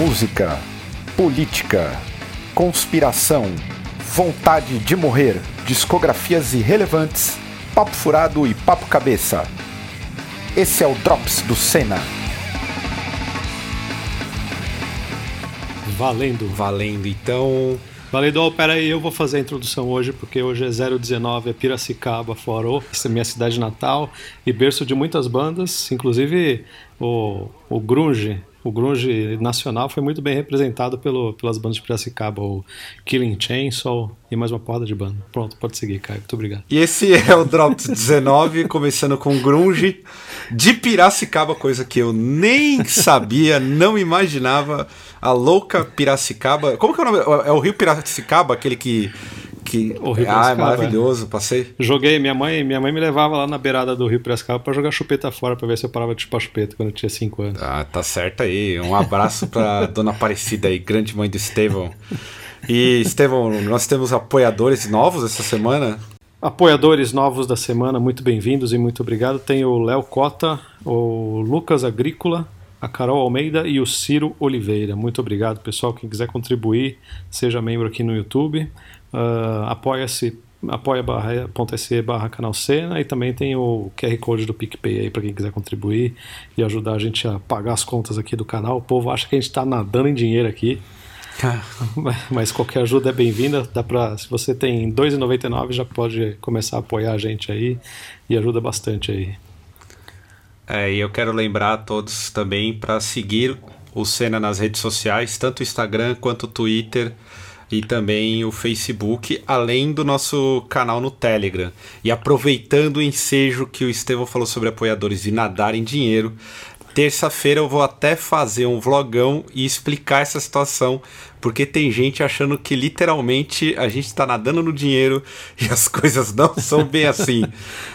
música, política, conspiração, vontade de morrer, discografias irrelevantes, papo furado e papo cabeça. Esse é o Drops do Senna. Valendo. Valendo, então. Valendo, oh, pera aí, eu vou fazer a introdução hoje, porque hoje é 019, é Piracicaba, Forô, essa é minha cidade natal e berço de muitas bandas, inclusive o, o Grunge, o grunge nacional foi muito bem representado pelo, pelas bandas de Piracicaba, o Killing Chainsaw e mais uma porrada de banda. Pronto, pode seguir, Caio. Muito obrigado. E esse é o Drops 19, começando com grunge de Piracicaba, coisa que eu nem sabia, não imaginava. A louca Piracicaba. Como que é o nome? É o Rio Piracicaba, aquele que que ah, é maravilhoso, passei. Joguei, minha mãe, minha mãe me levava lá na beirada do Rio Piracicaba para jogar chupeta fora para ver se eu parava de chupar chupeta quando eu tinha 5 anos. Ah, tá certo aí. Um abraço para dona Aparecida aí, grande mãe do Estevão. E Estevão, nós temos apoiadores novos essa semana? Apoiadores novos da semana, muito bem-vindos e muito obrigado. Tem o Léo Cota, o Lucas Agrícola, a Carol Almeida e o Ciro Oliveira. Muito obrigado, pessoal. Quem quiser contribuir, seja membro aqui no YouTube. Uh, Apoia-se apoia.se barra canal Cena e também tem o QR Code do PicPay aí para quem quiser contribuir e ajudar a gente a pagar as contas aqui do canal. O povo acha que a gente está nadando em dinheiro aqui. Mas qualquer ajuda é bem-vinda. Dá para, se você tem R$ 2,99 já pode começar a apoiar a gente aí e ajuda bastante aí. É, e eu quero lembrar a todos também para seguir o Cena nas redes sociais, tanto o Instagram quanto o Twitter e também o Facebook, além do nosso canal no Telegram. E aproveitando o ensejo que o Estevão falou sobre apoiadores e nadar em dinheiro, terça-feira eu vou até fazer um vlogão e explicar essa situação, porque tem gente achando que literalmente a gente está nadando no dinheiro e as coisas não são bem assim.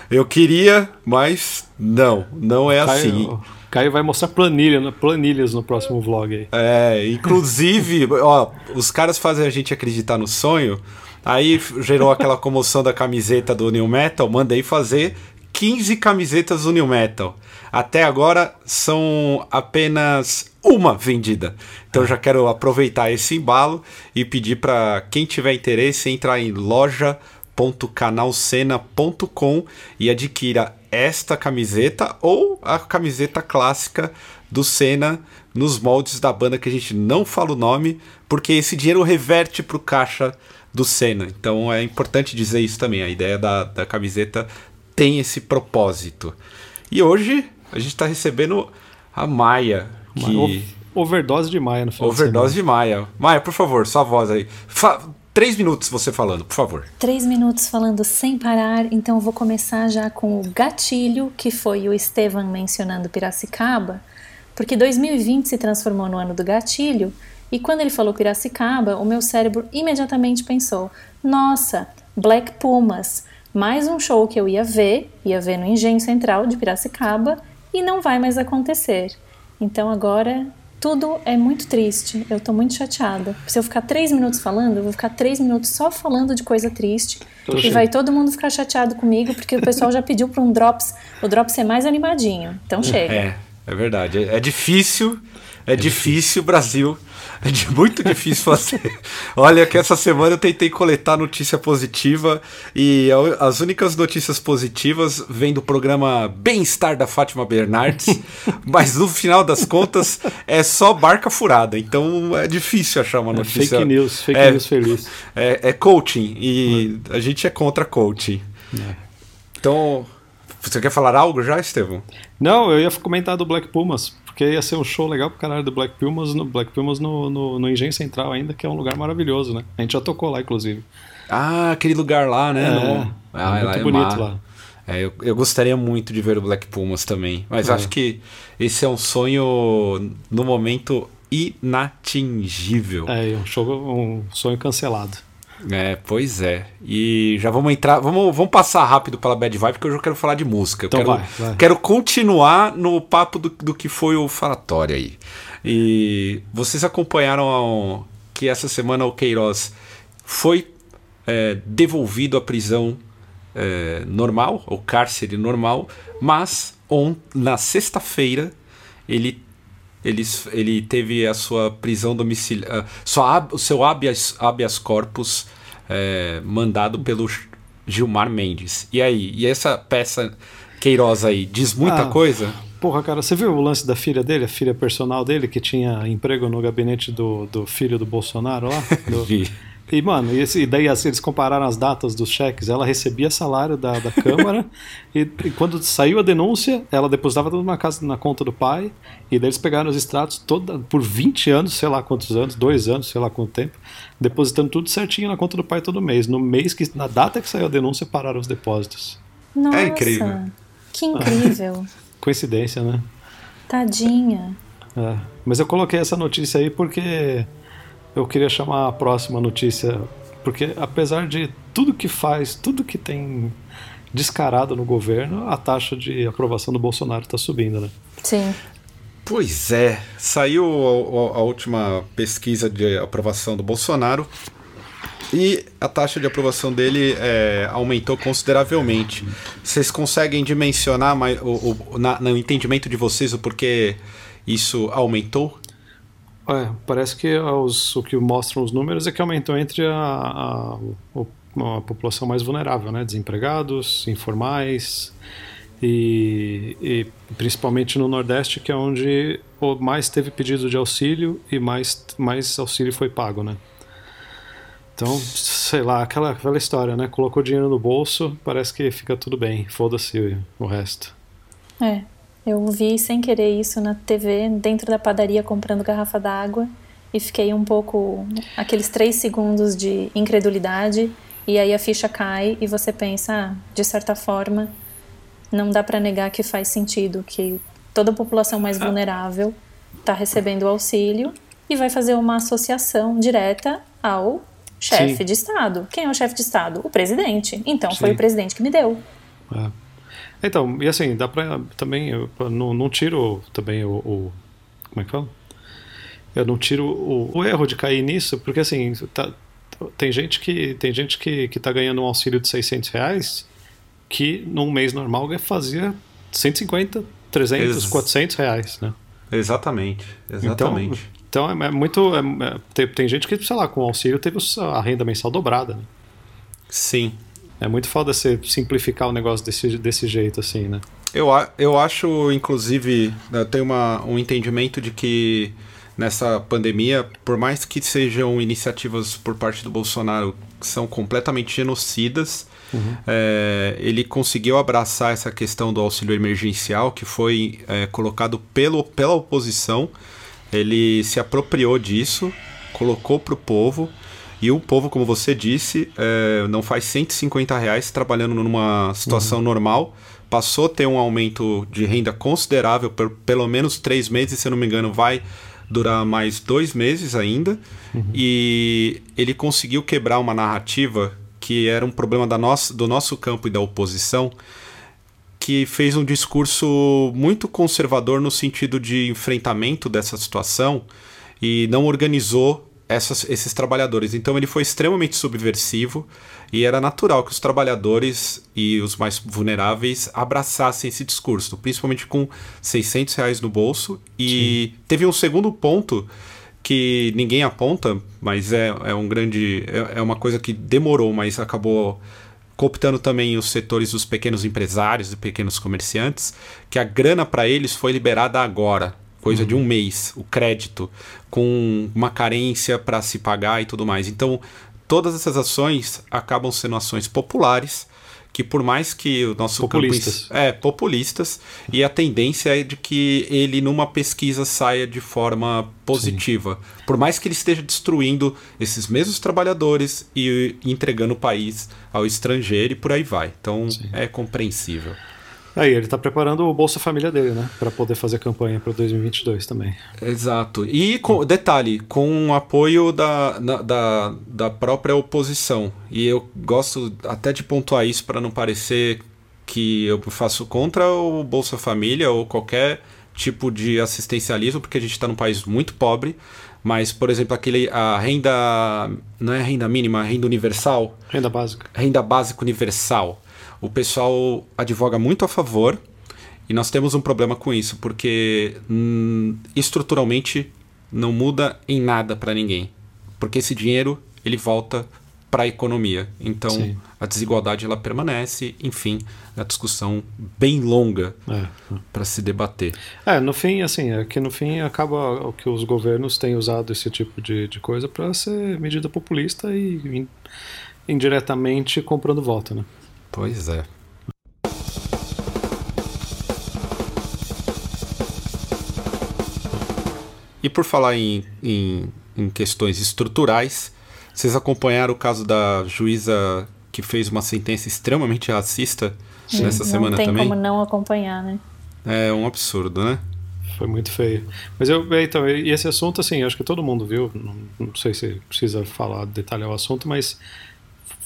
Eu queria, mas não, não é assim. Caio vai mostrar planilha, né? planilhas no próximo vlog aí. É, inclusive, ó, os caras fazem a gente acreditar no sonho. Aí gerou aquela comoção da camiseta do New Metal, mandei fazer 15 camisetas do New Metal. Até agora são apenas uma vendida. Então já quero aproveitar esse embalo e pedir para quem tiver interesse entrar em loja.canalcena.com e adquira esta camiseta ou a camiseta clássica do Senna nos moldes da banda que a gente não fala o nome, porque esse dinheiro reverte para o caixa do Senna. Então é importante dizer isso também. A ideia da, da camiseta tem esse propósito. E hoje a gente está recebendo a Maia. Que... Overdose de Maia no final Overdose de, de Maia. Maia, por favor, sua voz aí. Fa Três minutos você falando, por favor. Três minutos falando sem parar, então eu vou começar já com o gatilho, que foi o Estevam mencionando Piracicaba, porque 2020 se transformou no ano do gatilho, e quando ele falou Piracicaba, o meu cérebro imediatamente pensou: nossa, Black Pumas, mais um show que eu ia ver, ia ver no Engenho Central de Piracicaba, e não vai mais acontecer. Então agora tudo é muito triste. Eu tô muito chateada. Se eu ficar três minutos falando, eu vou ficar três minutos só falando de coisa triste. Tô e vai todo mundo ficar chateado comigo, porque o pessoal já pediu para um Drops, o Drops ser mais animadinho. Então chega. É, é verdade. É, é difícil, é, é difícil, difícil, Brasil é muito difícil fazer. Olha que essa semana eu tentei coletar notícia positiva e as únicas notícias positivas vêm do programa Bem-Estar da Fátima Bernardes, mas no final das contas é só barca furada, então é difícil achar uma é notícia. É fake news, fake é, news feliz. É, é coaching e a gente é contra coaching. É. Então, você quer falar algo já, Estevão? Não, eu ia comentar do Black Pumas porque ia ser um show legal pro caralho do Black Pumas no, Black Pumas no, no, no Engenho Central ainda, que é um lugar maravilhoso, né? A gente já tocou lá, inclusive. Ah, aquele lugar lá, né? É, ah, é muito é bonito lá. É, eu, eu gostaria muito de ver o Black Pumas também. Mas é. acho que esse é um sonho, no momento, inatingível. É, um, show, um sonho cancelado. É, pois é. E já vamos entrar, vamos, vamos passar rápido pela Bad Vibe, porque eu já quero falar de música. Eu então quero, vai, vai. quero continuar no papo do, do que foi o falatório aí. E vocês acompanharam que essa semana o Queiroz foi é, devolvido à prisão é, normal, ao cárcere normal, mas on, na sexta-feira ele ele, ele teve a sua prisão domiciliar, sua, o seu habeas, habeas corpus é, mandado pelo Gilmar Mendes. E aí? E essa peça Queiroz aí diz muita ah, coisa? Porra, cara, você viu o lance da filha dele, a filha personal dele, que tinha emprego no gabinete do, do filho do Bolsonaro lá? Do... Vi. E, mano, e, esse, e daí assim, eles compararam as datas dos cheques. Ela recebia salário da, da Câmara e, e, quando saiu a denúncia, ela depositava tudo na, casa, na conta do pai. E daí eles pegaram os extratos toda, por 20 anos, sei lá quantos anos, dois anos, sei lá quanto tempo, depositando tudo certinho na conta do pai todo mês. No mês que, na data que saiu a denúncia, pararam os depósitos. Nossa, é incrível. Que incrível. Coincidência, né? Tadinha. É. Mas eu coloquei essa notícia aí porque eu queria chamar a próxima notícia, porque apesar de tudo que faz, tudo que tem descarado no governo, a taxa de aprovação do Bolsonaro está subindo, né? Sim. Pois é, saiu a, a, última pesquisa de aprovação do Bolsonaro e a taxa de aprovação dele é, aumentou consideravelmente. Vocês conseguem dimensionar mais, o, o, na, no entendimento de vocês o porquê isso aumentou? É, parece que os, o que mostram os números é que aumentou entre a, a, a, a população mais vulnerável, né? Desempregados, informais e, e, principalmente no Nordeste, que é onde mais teve pedido de auxílio e mais, mais auxílio foi pago, né? Então, sei lá, aquela, aquela história, né? Colocou dinheiro no bolso, parece que fica tudo bem, foda-se o resto. É, eu vi sem querer isso na TV, dentro da padaria, comprando garrafa d'água, e fiquei um pouco. aqueles três segundos de incredulidade, e aí a ficha cai e você pensa, ah, de certa forma, não dá para negar que faz sentido, que toda a população mais ah. vulnerável está recebendo auxílio e vai fazer uma associação direta ao chefe de Estado. Quem é o chefe de Estado? O presidente. Então Sim. foi o presidente que me deu. É. Então, e assim, dá pra também. Eu não, não tiro também o, o, Como é que fala? Eu não tiro o, o erro de cair nisso, porque assim, tá, tem gente que tem gente que, que tá ganhando um auxílio de 600 reais que num mês normal fazia 150, 300, Ex 400 reais, né? Exatamente, exatamente. Então, então é, é muito. É, é, tem, tem gente que, sei lá, com o auxílio teve a renda mensal dobrada. Né? Sim, é muito foda você simplificar o negócio desse, desse jeito, assim, né? Eu, eu acho, inclusive, eu né, tenho uma, um entendimento de que nessa pandemia, por mais que sejam iniciativas por parte do Bolsonaro que são completamente genocidas, uhum. é, ele conseguiu abraçar essa questão do auxílio emergencial que foi é, colocado pelo, pela oposição. Ele se apropriou disso, colocou para o povo e o povo, como você disse, é, não faz 150 reais trabalhando numa situação uhum. normal. Passou a ter um aumento de renda considerável por pelo menos três meses, se eu não me engano, vai durar mais dois meses ainda. Uhum. E ele conseguiu quebrar uma narrativa que era um problema da nossa, do nosso campo e da oposição, que fez um discurso muito conservador no sentido de enfrentamento dessa situação e não organizou essas, esses trabalhadores. Então ele foi extremamente subversivo e era natural que os trabalhadores e os mais vulneráveis abraçassem esse discurso, principalmente com 600 reais no bolso. E Sim. teve um segundo ponto que ninguém aponta, mas é, é um grande. É, é uma coisa que demorou, mas acabou cooptando também os setores dos pequenos empresários e pequenos comerciantes, que a grana para eles foi liberada agora coisa uhum. de um mês, o crédito, com uma carência para se pagar e tudo mais. Então, todas essas ações acabam sendo ações populares, que por mais que o nosso populistas. Campo, é populistas e a tendência é de que ele numa pesquisa saia de forma positiva, Sim. por mais que ele esteja destruindo esses mesmos trabalhadores e entregando o país ao estrangeiro e por aí vai. Então Sim. é compreensível. Aí, ele está preparando o Bolsa Família dele, né? Para poder fazer campanha para 2022 também. Exato. E, com, detalhe, com o apoio da, da, da própria oposição. E eu gosto até de pontuar isso para não parecer que eu faço contra o Bolsa Família ou qualquer tipo de assistencialismo, porque a gente está num país muito pobre. Mas, por exemplo, aquele a renda. Não é renda mínima, renda universal. Renda básica. Renda básica universal o pessoal advoga muito a favor E nós temos um problema com isso, porque hum, estruturalmente não muda em nada para ninguém. Porque esse dinheiro ele volta para a economia. Então Sim. a desigualdade ela permanece, enfim, a discussão bem longa é. para se debater. É, no fim, assim, é que no fim acaba o que os governos têm usado esse tipo de, de coisa para ser medida populista e indiretamente comprando voto, né? Pois é. E por falar em, em, em, questões estruturais, vocês acompanharam o caso da juíza que fez uma sentença extremamente racista Sim, nessa semana também? Não tem como não acompanhar, né? É um absurdo, né? Foi muito feio. Mas eu, então, e esse assunto, assim, acho que todo mundo viu, não, não sei se precisa falar, detalhar o assunto, mas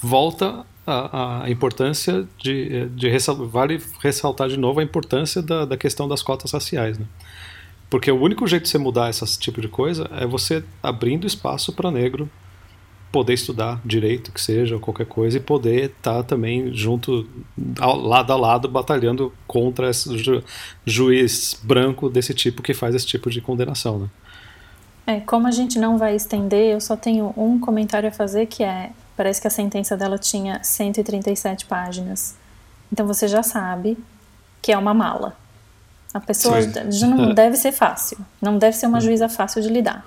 volta a, a importância de, de ressal, vale ressaltar de novo a importância da, da questão das cotas raciais, né? Porque o único jeito de você mudar esse tipo de coisa é você abrindo espaço para negro poder estudar direito, que seja, ou qualquer coisa, e poder estar tá também junto, ao, lado a lado, batalhando contra esse ju, juiz branco desse tipo que faz esse tipo de condenação, né? É, como a gente não vai estender, eu só tenho um comentário a fazer que é Parece que a sentença dela tinha 137 páginas. Então você já sabe que é uma mala. A pessoa já não deve ser fácil. Não deve ser uma hum. juíza fácil de lidar.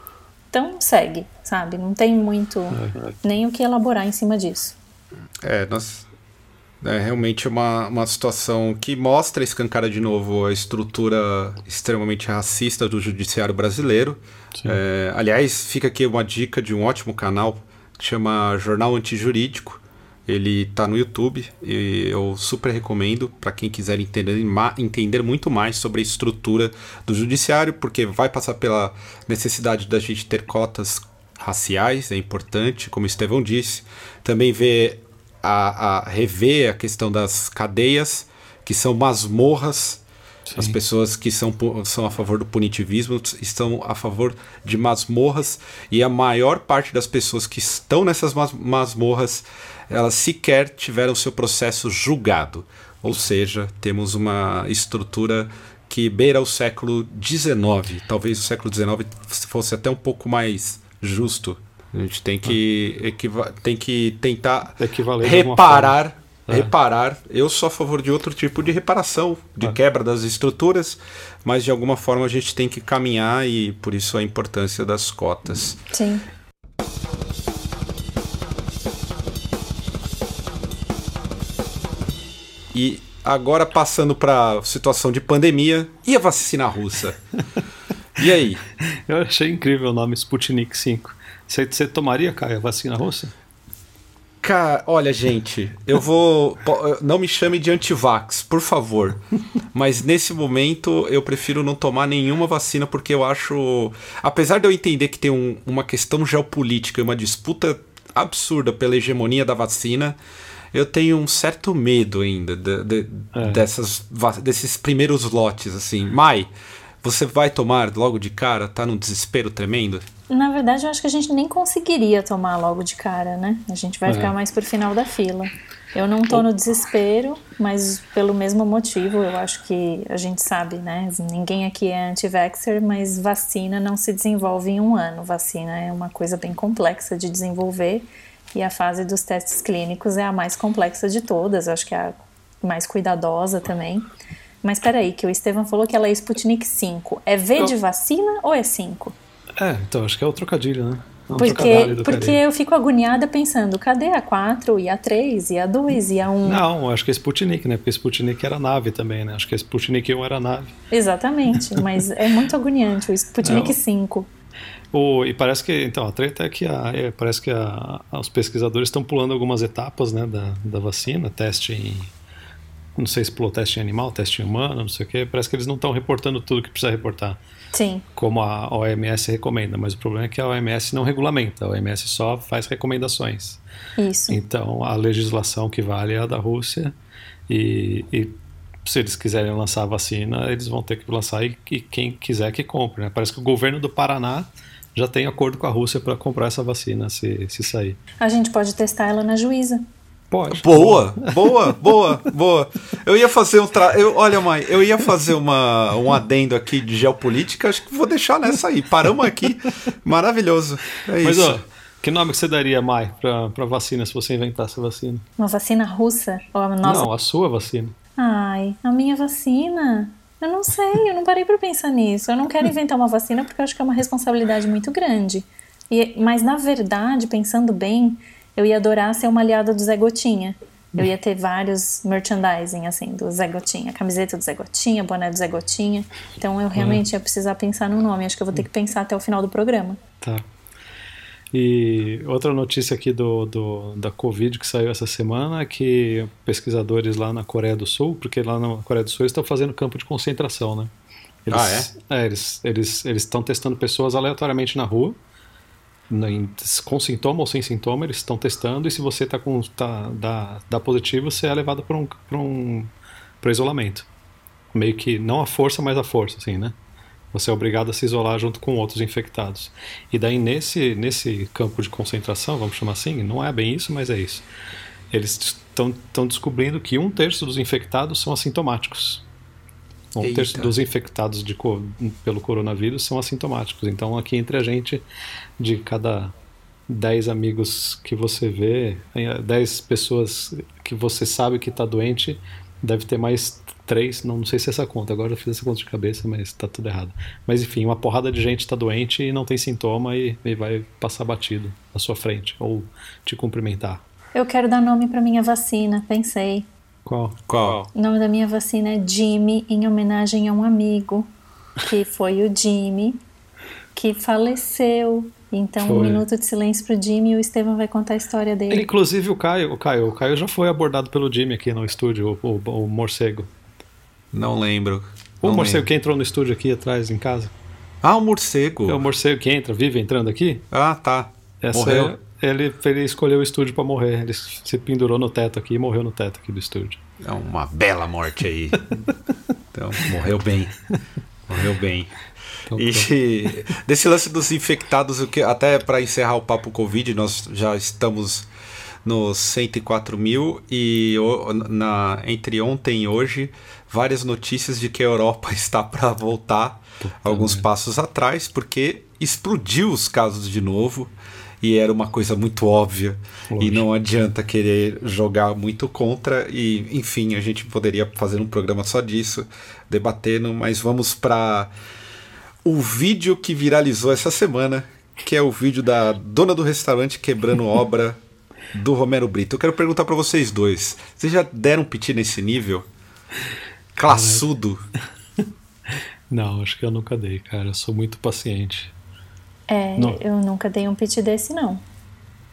Então segue, sabe? Não tem muito é, é. nem o que elaborar em cima disso. É, nós, é realmente uma, uma situação que mostra, escancara de novo a estrutura extremamente racista do judiciário brasileiro. É, aliás, fica aqui uma dica de um ótimo canal chama Jornal Antijurídico. Ele está no YouTube e eu super recomendo para quem quiser entender, entender muito mais sobre a estrutura do judiciário, porque vai passar pela necessidade da gente ter cotas raciais, é importante, como o Estevão disse. Também ver a, a rever a questão das cadeias, que são masmorras Sim. As pessoas que são, são a favor do punitivismo estão a favor de masmorras e a maior parte das pessoas que estão nessas masmorras, elas sequer tiveram seu processo julgado. Ou seja, temos uma estrutura que beira o século XIX. Talvez o século XIX fosse até um pouco mais justo. A gente tem que, ah. tem que tentar reparar é. reparar. Eu sou a favor de outro tipo de reparação, de é. quebra das estruturas, mas de alguma forma a gente tem que caminhar e por isso a importância das cotas. Sim. E agora passando para a situação de pandemia e a vacina russa. e aí? Eu achei incrível o nome Sputnik 5. Você, você tomaria, Caio, a vacina russa? Cara, olha, gente, eu vou. Não me chame de antivax, por favor. Mas nesse momento eu prefiro não tomar nenhuma vacina porque eu acho. Apesar de eu entender que tem um, uma questão geopolítica e uma disputa absurda pela hegemonia da vacina, eu tenho um certo medo ainda de, de, é. dessas, desses primeiros lotes, assim. Mai, você vai tomar logo de cara? Tá num desespero tremendo? Na verdade, eu acho que a gente nem conseguiria tomar logo de cara, né? A gente vai é. ficar mais pro final da fila. Eu não tô no desespero, mas pelo mesmo motivo, eu acho que a gente sabe, né? Ninguém aqui é anti-vaxxer, mas vacina não se desenvolve em um ano. Vacina é uma coisa bem complexa de desenvolver e a fase dos testes clínicos é a mais complexa de todas, acho que é a mais cuidadosa também. Mas peraí, que o Estevam falou que ela é Sputnik 5. É V de vacina ou é 5? É, então acho que é o trocadilho, né? É um porque porque eu fico agoniada pensando, cadê a 4 e a 3 e a 2 e a 1? Não, acho que é Sputnik, né? Porque Sputnik era nave também, né? Acho que a Sputnik 1 era nave. Exatamente, mas é muito agoniante o Sputnik Não. 5. O, e parece que, então, a treta é que a, é, parece que a, os pesquisadores estão pulando algumas etapas né, da, da vacina, teste em não sei se pulou teste em animal, teste em humano, não sei o que, parece que eles não estão reportando tudo que precisa reportar. Sim. Como a OMS recomenda, mas o problema é que a OMS não regulamenta, a OMS só faz recomendações. Isso. Então a legislação que vale é a da Rússia e, e se eles quiserem lançar a vacina, eles vão ter que lançar e, e quem quiser que compre. Né? Parece que o governo do Paraná já tem acordo com a Rússia para comprar essa vacina se, se sair. A gente pode testar ela na juíza. Pode. Boa, boa, boa, boa. Eu ia fazer um. Tra... Eu, olha, mãe, eu ia fazer uma, um adendo aqui de geopolítica, acho que vou deixar nessa aí. Paramos aqui. Maravilhoso. É Mas, isso. ó, que nome que você daria, Mai, pra, pra vacina, se você inventasse a vacina? Uma vacina russa? Ou a nossa? Não, a sua vacina. Ai, a minha vacina? Eu não sei, eu não parei pra pensar nisso. Eu não quero inventar uma vacina porque eu acho que é uma responsabilidade muito grande. E, mas, na verdade, pensando bem, eu ia adorar ser uma aliada do Zé Gotinha. Eu ia ter vários merchandising, assim, do Zé Gotinha. Camiseta do Zé Gotinha, boné do Zé Gotinha. Então, eu realmente ia precisar pensar no nome. Acho que eu vou ter que pensar até o final do programa. Tá. E outra notícia aqui do, do, da Covid que saiu essa semana é que pesquisadores lá na Coreia do Sul, porque lá na Coreia do Sul eles estão fazendo campo de concentração, né? Eles, Ah, é? eles eles eles estão testando pessoas aleatoriamente na rua, com sintoma ou sem sintoma, eles estão testando e se você tá com tá, dá, dá positivo, você é levado para um, pra um isolamento. Meio que não a força, mas a força, assim, né? Você é obrigado a se isolar junto com outros infectados. E daí, nesse, nesse campo de concentração, vamos chamar assim, não é bem isso, mas é isso. Eles estão descobrindo que um terço dos infectados são assintomáticos. Um Eita. terço dos infectados de, pelo coronavírus são assintomáticos. Então, aqui entre a gente, de cada 10 amigos que você vê, eh, 10 pessoas que você sabe que está doente, deve ter mais três, não, não sei se é essa conta, agora eu fiz essa conta de cabeça, mas está tudo errado. Mas enfim, uma porrada de gente está doente e não tem sintoma e, e vai passar batido na sua frente ou te cumprimentar. Eu quero dar nome pra minha vacina, pensei. Qual? Qual? O nome da minha vacina é Jimmy, em homenagem a um amigo, que foi o Jimmy, que faleceu. Então, um Foi. minuto de silêncio pro Jimmy e o Estevam vai contar a história dele. Inclusive o Caio, o Caio, o Caio já foi abordado pelo Jimmy aqui no estúdio, o, o, o morcego. Não lembro. O Não morcego lembro. que entrou no estúdio aqui atrás em casa. Ah, o morcego. É o morcego que entra, vive entrando aqui. Ah, tá. Essa Morreu. é- ele, ele escolheu o estúdio pra morrer. Ele se pendurou no teto aqui e morreu no teto aqui do estúdio. É uma bela morte aí. então, morreu bem. Morreu bem. Então, E desse lance dos infectados, o que até para encerrar o papo Covid, nós já estamos nos 104 mil e na, entre ontem e hoje, várias notícias de que a Europa está para voltar alguns passos atrás, porque explodiu os casos de novo e era uma coisa muito óbvia e não adianta querer jogar muito contra e enfim a gente poderia fazer um programa só disso debatendo mas vamos para o vídeo que viralizou essa semana, que é o vídeo da dona do restaurante quebrando obra do Romero Brito. Eu quero perguntar pra vocês dois: vocês já deram um piti nesse nível? Classudo. Não, acho que eu nunca dei, cara. Eu sou muito paciente. É, Não. eu nunca dei um pitch desse, não.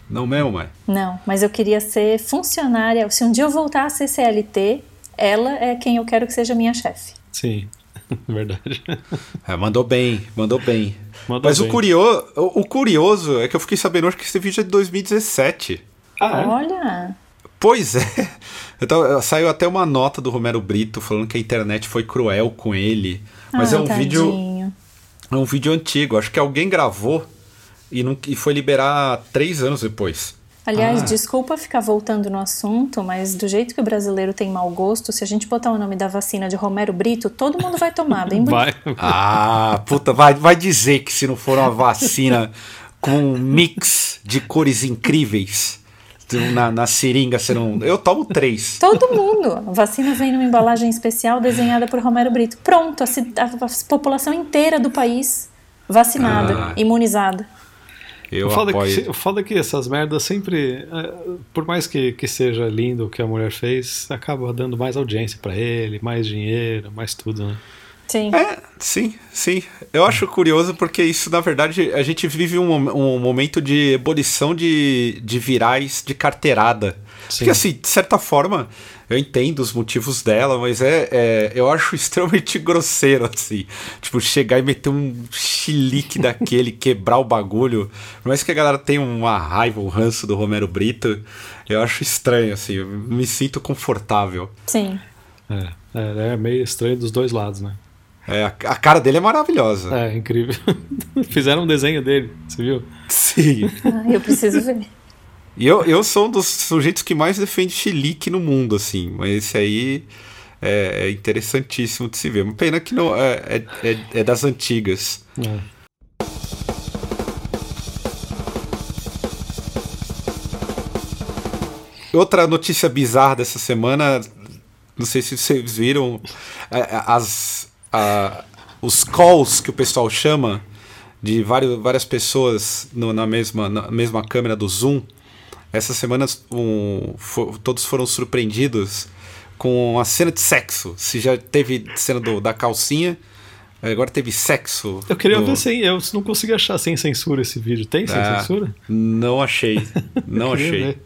Não mesmo, mãe? Não, mas eu queria ser funcionária. Se um dia eu voltar a ser CLT, ela é quem eu quero que seja minha chefe. Sim, verdade. É, mandou bem, mandou bem. Mandou Mas bem. O, curio, o, o curioso é que eu fiquei sabendo hoje que esse vídeo é de 2017. Ah, é? Olha, Pois é. Então, saiu até uma nota do Romero Brito falando que a internet foi cruel com ele. Mas ah, é um vídeo. É um vídeo antigo. Acho que alguém gravou e, não, e foi liberar três anos depois. Aliás, Ah. desculpa ficar voltando no assunto, mas do jeito que o brasileiro tem mau gosto, se a gente botar o nome da vacina de Romero Brito, todo mundo vai tomar, bem bonito. Vai. Ah, puta, vai, vai dizer que se não for uma vacina com um mix de cores incríveis na, na seringa, você não. Eu tomo três. Todo mundo. A vacina vem numa embalagem especial desenhada por Romero Brito. Pronto, a, a- a população inteira do país vacinada, Ah. imunizada. Eu o foda, é apoio. que, o foda é que essas merdas sempre, é, por mais que, que seja lindo o que a mulher fez, acaba dando mais audiência pra ele, mais dinheiro, mais tudo, né? Sim. É, sim, sim. Eu acho curioso porque isso, na verdade, a gente vive um, um momento de ebulição de, de virais de carteirada. Sim. Porque, assim, de certa forma, eu entendo os motivos dela, mas é, é- eu acho extremamente grosseiro, assim. Tipo, chegar e meter um chilique daquele, quebrar o bagulho. Por mais que a galera tenha uma raiva, um ranço do Romero Brito, eu acho estranho, assim. Eu me sinto confortável. Sim. É, é, é meio estranho dos dois lados, né? É, a, cara dele é maravilhosa. É, incrível. Fizeram um desenho dele, você viu? Sim. Ah, eu preciso ver. E eu, eu sou um dos sujeitos que mais defende chilique no mundo, assim. Mas esse aí é, é interessantíssimo de se ver. Uma pena que não é, é, é, é das antigas. É. Outra notícia bizarra dessa semana, não sei se vocês viram, é, é, as, a, os calls que o pessoal chama de vários, várias pessoas no, na, mesma, na mesma câmera do Zoom. Essa semana um, for, todos foram surpreendidos com a cena de sexo. Se já teve cena do, da calcinha, agora teve sexo. Eu queria no... ver sem. Eu não consegui achar sem censura esse vídeo. Tem sem ah, censura? Não achei. Não achei. Ver.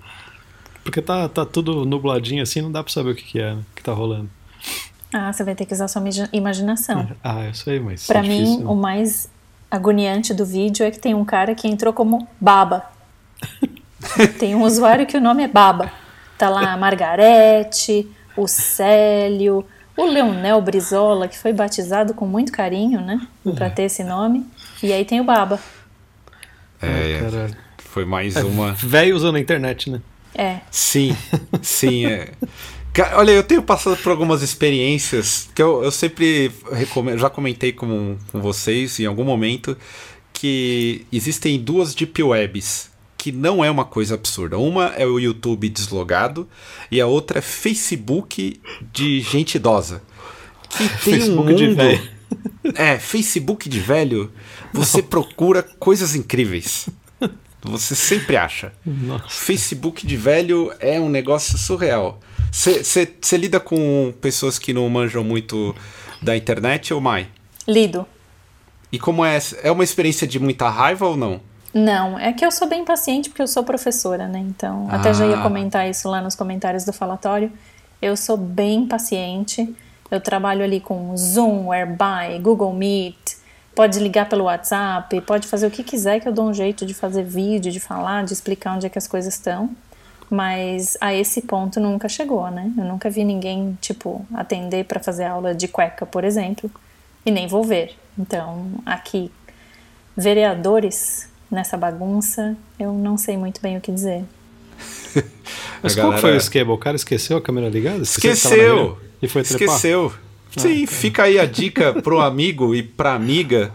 Porque tá, tá tudo nubladinho assim, não dá pra saber o que, que é, né, que tá rolando. Ah, você vai ter que usar sua imaginação. Ah, eu sei, mas. Pra é mim, difícil. o mais agoniante do vídeo é que tem um cara que entrou como Baba. tem um usuário que o nome é Baba. Tá lá a Margarete, o Célio, o Leonel Brizola, que foi batizado com muito carinho, né? Pra ter esse nome. E aí tem o Baba. É, ah, foi mais é, uma. Velho usando a internet, né? É. Sim, sim. É. Olha, eu tenho passado por algumas experiências que eu, eu sempre recomendo, já comentei com, com vocês em algum momento, que existem duas deep webs, que não é uma coisa absurda. Uma é o YouTube deslogado e a outra é Facebook de gente idosa. Que tem Facebook um mundo... de velho. É, Facebook de velho, você não. procura coisas incríveis. Você sempre acha. Nossa. Facebook de velho é um negócio surreal. Você lida com pessoas que não manjam muito da internet ou mais? Lido. E como é? É uma experiência de muita raiva ou não? Não, é que eu sou bem paciente porque eu sou professora, né? Então, ah. até já ia ah. comentar isso lá nos comentários do falatório. Eu sou bem paciente. Eu trabalho ali com Zoom, Airby, Google Meet, Pode ligar pelo WhatsApp, pode fazer o que quiser que eu dou um jeito de fazer vídeo, de falar, de explicar onde é que as coisas estão. Mas a esse ponto nunca chegou, né? Eu nunca vi ninguém, tipo, atender para fazer aula de cueca, por exemplo, e nem vou ver. Então, aqui, vereadores nessa bagunça, eu não sei muito bem o que dizer. Mas galera... qual foi o esquema? O cara esqueceu a câmera ligada? Esqueceu! E foi trepar? Esqueceu. Sim, fica aí a dica pro amigo e pra amiga.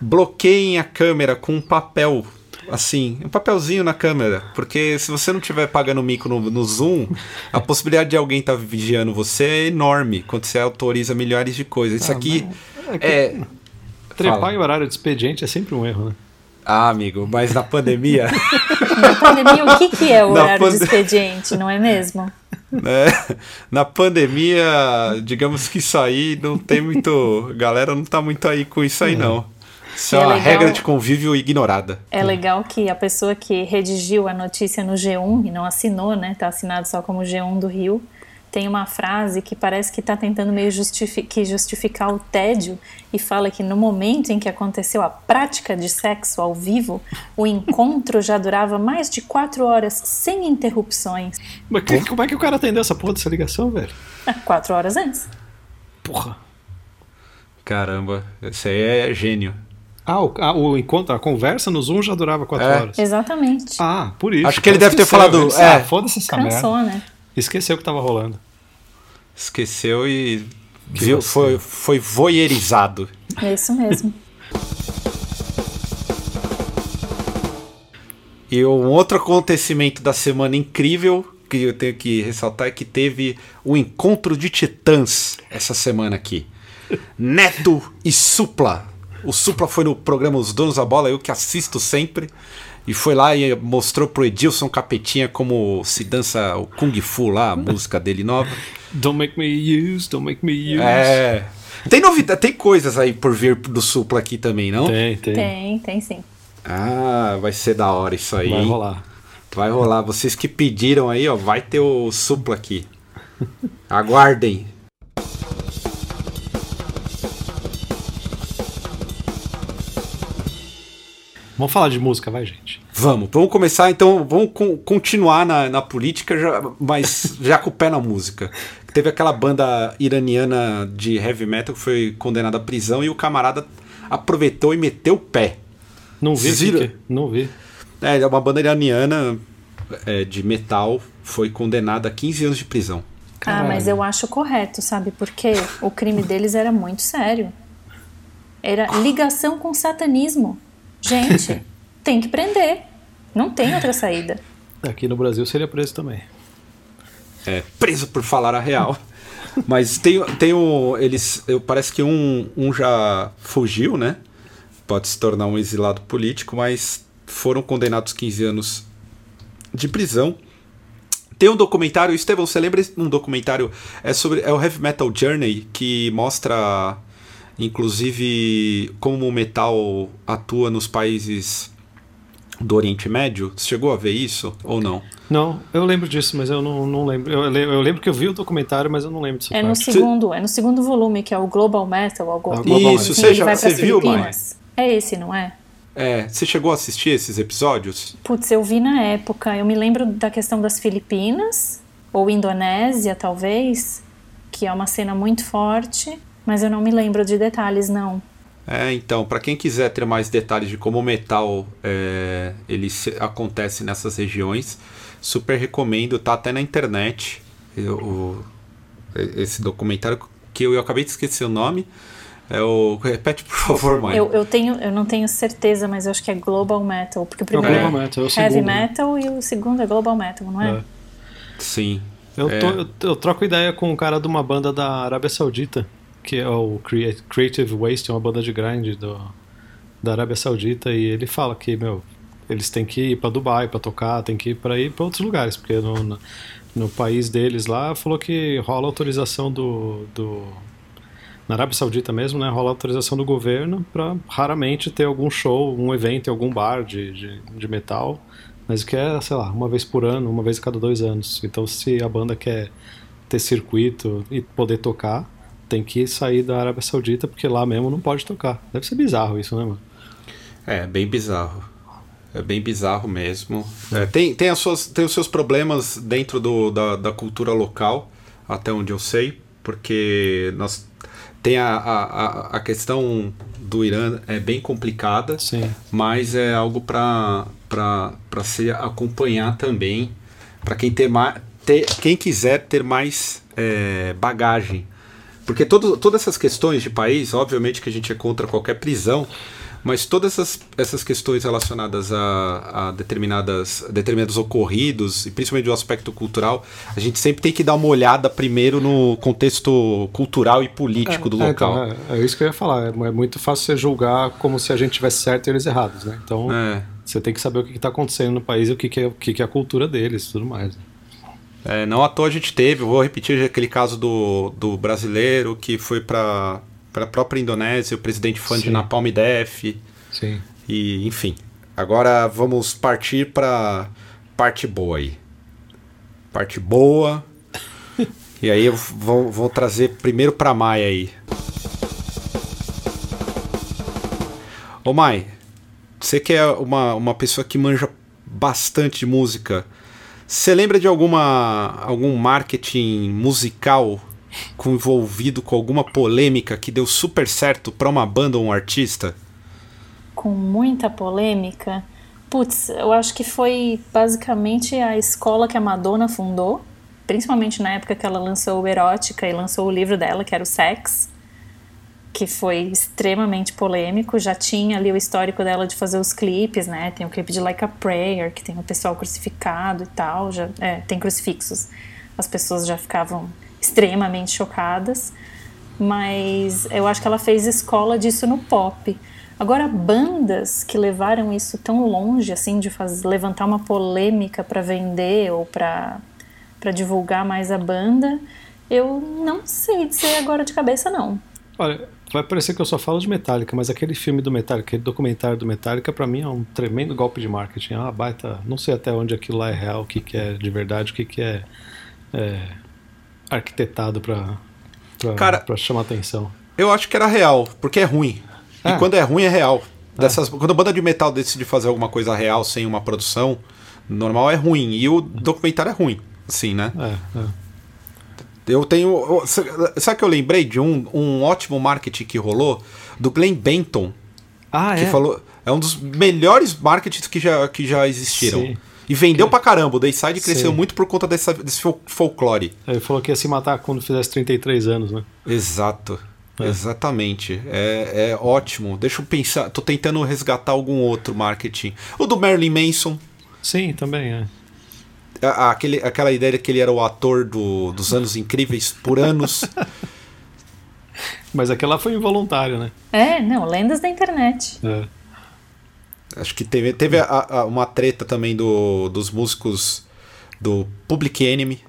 Bloqueiem a câmera com um papel assim, um papelzinho na câmera, porque se você não estiver pagando mico no, no, Zoom, a possibilidade de alguém estar tá vigiando você é enorme quando você autoriza milhares de coisas. Isso ah, aqui é, é... Trepar Fala. em horário de expediente é sempre um erro, né? Ah, amigo, mas na pandemia. na pandemia, o que, que é o horário pande... de expediente, não é mesmo? É, na pandemia, digamos que isso aí não tem muito. Galera não tá muito aí com isso aí, não. Isso é, é uma legal, regra de convívio ignorada. É legal que a pessoa que redigiu a notícia no G1 e não assinou, né? Tá assinado só como G1 do Rio tem uma frase que parece que está tentando meio justifi justificar o tédio e fala que no momento em que aconteceu a prática de sexo ao vivo, o encontro já durava mais de quatro horas sem interrupções. Mas que, como é que o cara atendeu essa porra dessa ligação, velho? Ah, quatro horas antes. Porra. Caramba, esse aí é gênio. Ah, o, a, o encontro, a conversa no Zoom já durava quatro é. horas. Exatamente. Ah, por isso. Acho que ele deve ter falado. É, ah, foda-se essa Cansou, merda. né? Esqueceu o que estava rolando. Esqueceu e viu, foi, foi voyeurizado. É isso mesmo. E um outro acontecimento da semana incrível que eu tenho que ressaltar é que teve o encontro de titãs essa semana aqui. Neto e Supla. O Supla foi no programa Os Donos da Bola, eu que assisto sempre. E foi lá e mostrou pro Edilson Capetinha como se dança o Kung Fu lá, a música dele nova. Don't make me use, don't make me use. É. Tem novidade, tem coisas aí por vir do Supla aqui também, não? Tem, tem. Tem, tem sim. Ah, vai ser da hora isso aí. Vai rolar. Vai rolar. Vocês que pediram aí, ó, vai ter o Supla aqui. Aguardem. Vamos falar de música, vai, gente. Vamos, vamos começar então, vamos continuar na, na política, já, mas já com o pé na música. Teve aquela banda iraniana de heavy metal que foi condenada à prisão e o camarada aproveitou e meteu o pé. Não vi, que, não vi. É, é uma banda iraniana é, de metal, foi condenada a 15 anos de prisão. Ah, mas eu acho correto, sabe? Porque o crime deles era muito sério. Era ligação com satanismo. Gente, tem que prender. Não tem outra saída. Aqui no Brasil seria preso também. É, preso por falar a real. Mas tem, tem o. Eles. Eu, parece que um, um já fugiu, né? Pode se tornar um exilado político, mas foram condenados 15 anos de prisão. Tem um documentário, Estevão, você lembra um documentário? É sobre é o Heavy Metal Journey, que mostra inclusive como o metal atua nos países do Oriente Médio. Você chegou a ver isso ou não? Não, eu lembro disso, mas eu não, não lembro. Eu, eu, lembro que eu vi o documentário, mas eu não lembro disso. É no segundo, é no segundo volume que é o Global Metal, algo. Global isso, você já você viu, mais? É esse, não é? É, você chegou a assistir esses episódios? Putz, eu vi na época. Eu me lembro da questão das Filipinas, ou Indonésia, talvez, que é uma cena muito forte, mas eu não me lembro de detalhes, não. É, então, para quem quiser ter mais detalhes de como o metal é, ele se, acontece nessas regiões, super recomendo, tá até na internet eu, o, esse documentário que eu, eu acabei de esquecer o nome, é o. Repete, por favor, mãe. Eu, eu, tenho, eu não tenho certeza, mas eu acho que é Global Metal. Porque o primeiro é, é, metal, é Heavy Metal e o segundo é Global Metal, não é? é. Sim. Eu, tô, eu, eu, troco ideia com um cara de uma banda da Arábia Saudita, que é o Creative Waste, é uma banda de grind do, da Arábia Saudita, e ele fala que, meu, eles têm que ir para Dubai para tocar, tem que ir para ir para outros lugares, porque no, no, país deles lá falou que rola autorização do, do na Arábia Saudita mesmo, né, rola autorização do governo para raramente ter algum show, um evento em algum bar de, de, de, metal, mas que é, sei lá, uma vez por ano, uma vez a cada dois anos. Então, se a banda quer ter circuito e poder tocar, tem que sair da Arábia Saudita, porque lá mesmo não pode tocar. Deve ser bizarro isso, né, mano? É, bem bizarro. É bem bizarro mesmo. É, tem, tem, as suas, tem os seus problemas dentro do, da, da cultura local, até onde eu sei, porque nós tem a, a, a questão do Irã é bem complicada, Sim. mas é algo para se acompanhar também, para quem, ter ter, quem quiser ter mais é, bagagem. Porque todo, todas essas questões de país, obviamente que a gente é contra qualquer prisão, mas todas essas, essas questões relacionadas a, a determinadas, determinados ocorridos, e principalmente do aspecto cultural, a gente sempre tem que dar uma olhada primeiro no contexto cultural e político é, do local. É, então, é, é, isso que eu ia falar. É, é muito fácil você julgar como se a gente tivesse certo e eles errados, né? Então é. você tem que saber o que está acontecendo no país e o que, que, é, o que, que é a cultura deles e tudo mais. É, não à toa a gente teve, vou repetir aquele caso do, do brasileiro que foi para a própria Indonésia, o presidente fã Sim. de Napalm Def. Sim. E, enfim. Agora vamos partir para parte boa aí. Parte boa. e aí eu vou, vou trazer primeiro para Mai aí. Ô Mai, você que é uma, uma pessoa que manja bastante de música, você lembra de alguma algum marketing musical envolvido com alguma polêmica que deu super certo para uma banda ou um artista? Com muita polêmica? Putz, eu acho que foi basicamente a escola que a Madonna fundou, principalmente na época que ela lançou o Erótica e lançou o livro dela, que era o Sex, que foi extremamente polêmico. Já tinha ali o histórico dela de fazer os clipes, né? Tem o clipe de Like a Prayer, que tem o pessoal crucificado e tal, já, é, tem crucifixos. As pessoas já ficavam extremamente chocadas, mas eu acho que ela fez escola disso no pop. Agora, bandas que levaram isso tão longe, assim, de fazer, levantar uma polêmica para vender ou para divulgar mais a banda, eu não sei dizer agora de cabeça, não. Olha, vai parecer que eu só falo de Metallica, mas aquele filme do Metallica, aquele documentário do Metallica, para mim é um tremendo golpe de marketing. É uma baita. Não sei até onde aquilo lá é real, o que, que é de verdade, o que, que é, é arquitetado pra, pra, Cara, pra chamar atenção. Eu acho que era real, porque é ruim. É. E quando é ruim, é real. É. Dessas, quando a banda de metal decide fazer alguma coisa real sem uma produção, normal é ruim. E o documentário é ruim, assim, né? É, é. Eu tenho. Sabe que eu lembrei de um, um ótimo marketing que rolou? Do Glenn Benton. Ah, que é? falou. É um dos melhores marketings que já, que já existiram. Sim. E vendeu pra caramba. O Dayside cresceu Sim. muito por conta dessa, desse fol- folclore. Ele falou que ia se matar quando fizesse 33 anos, né? Exato. É. Exatamente. É, é ótimo. Deixa eu pensar. Tô tentando resgatar algum outro marketing. O do Marilyn Manson. Sim, também é. A- Aquele, aquela ideia de que ele era o ator do- dos anos incríveis por anos. Mas aquela foi involuntário, né? É, não, lendas da internet. É. Acho que teve, teve a- a- uma treta também do, dos músicos do Public Enemy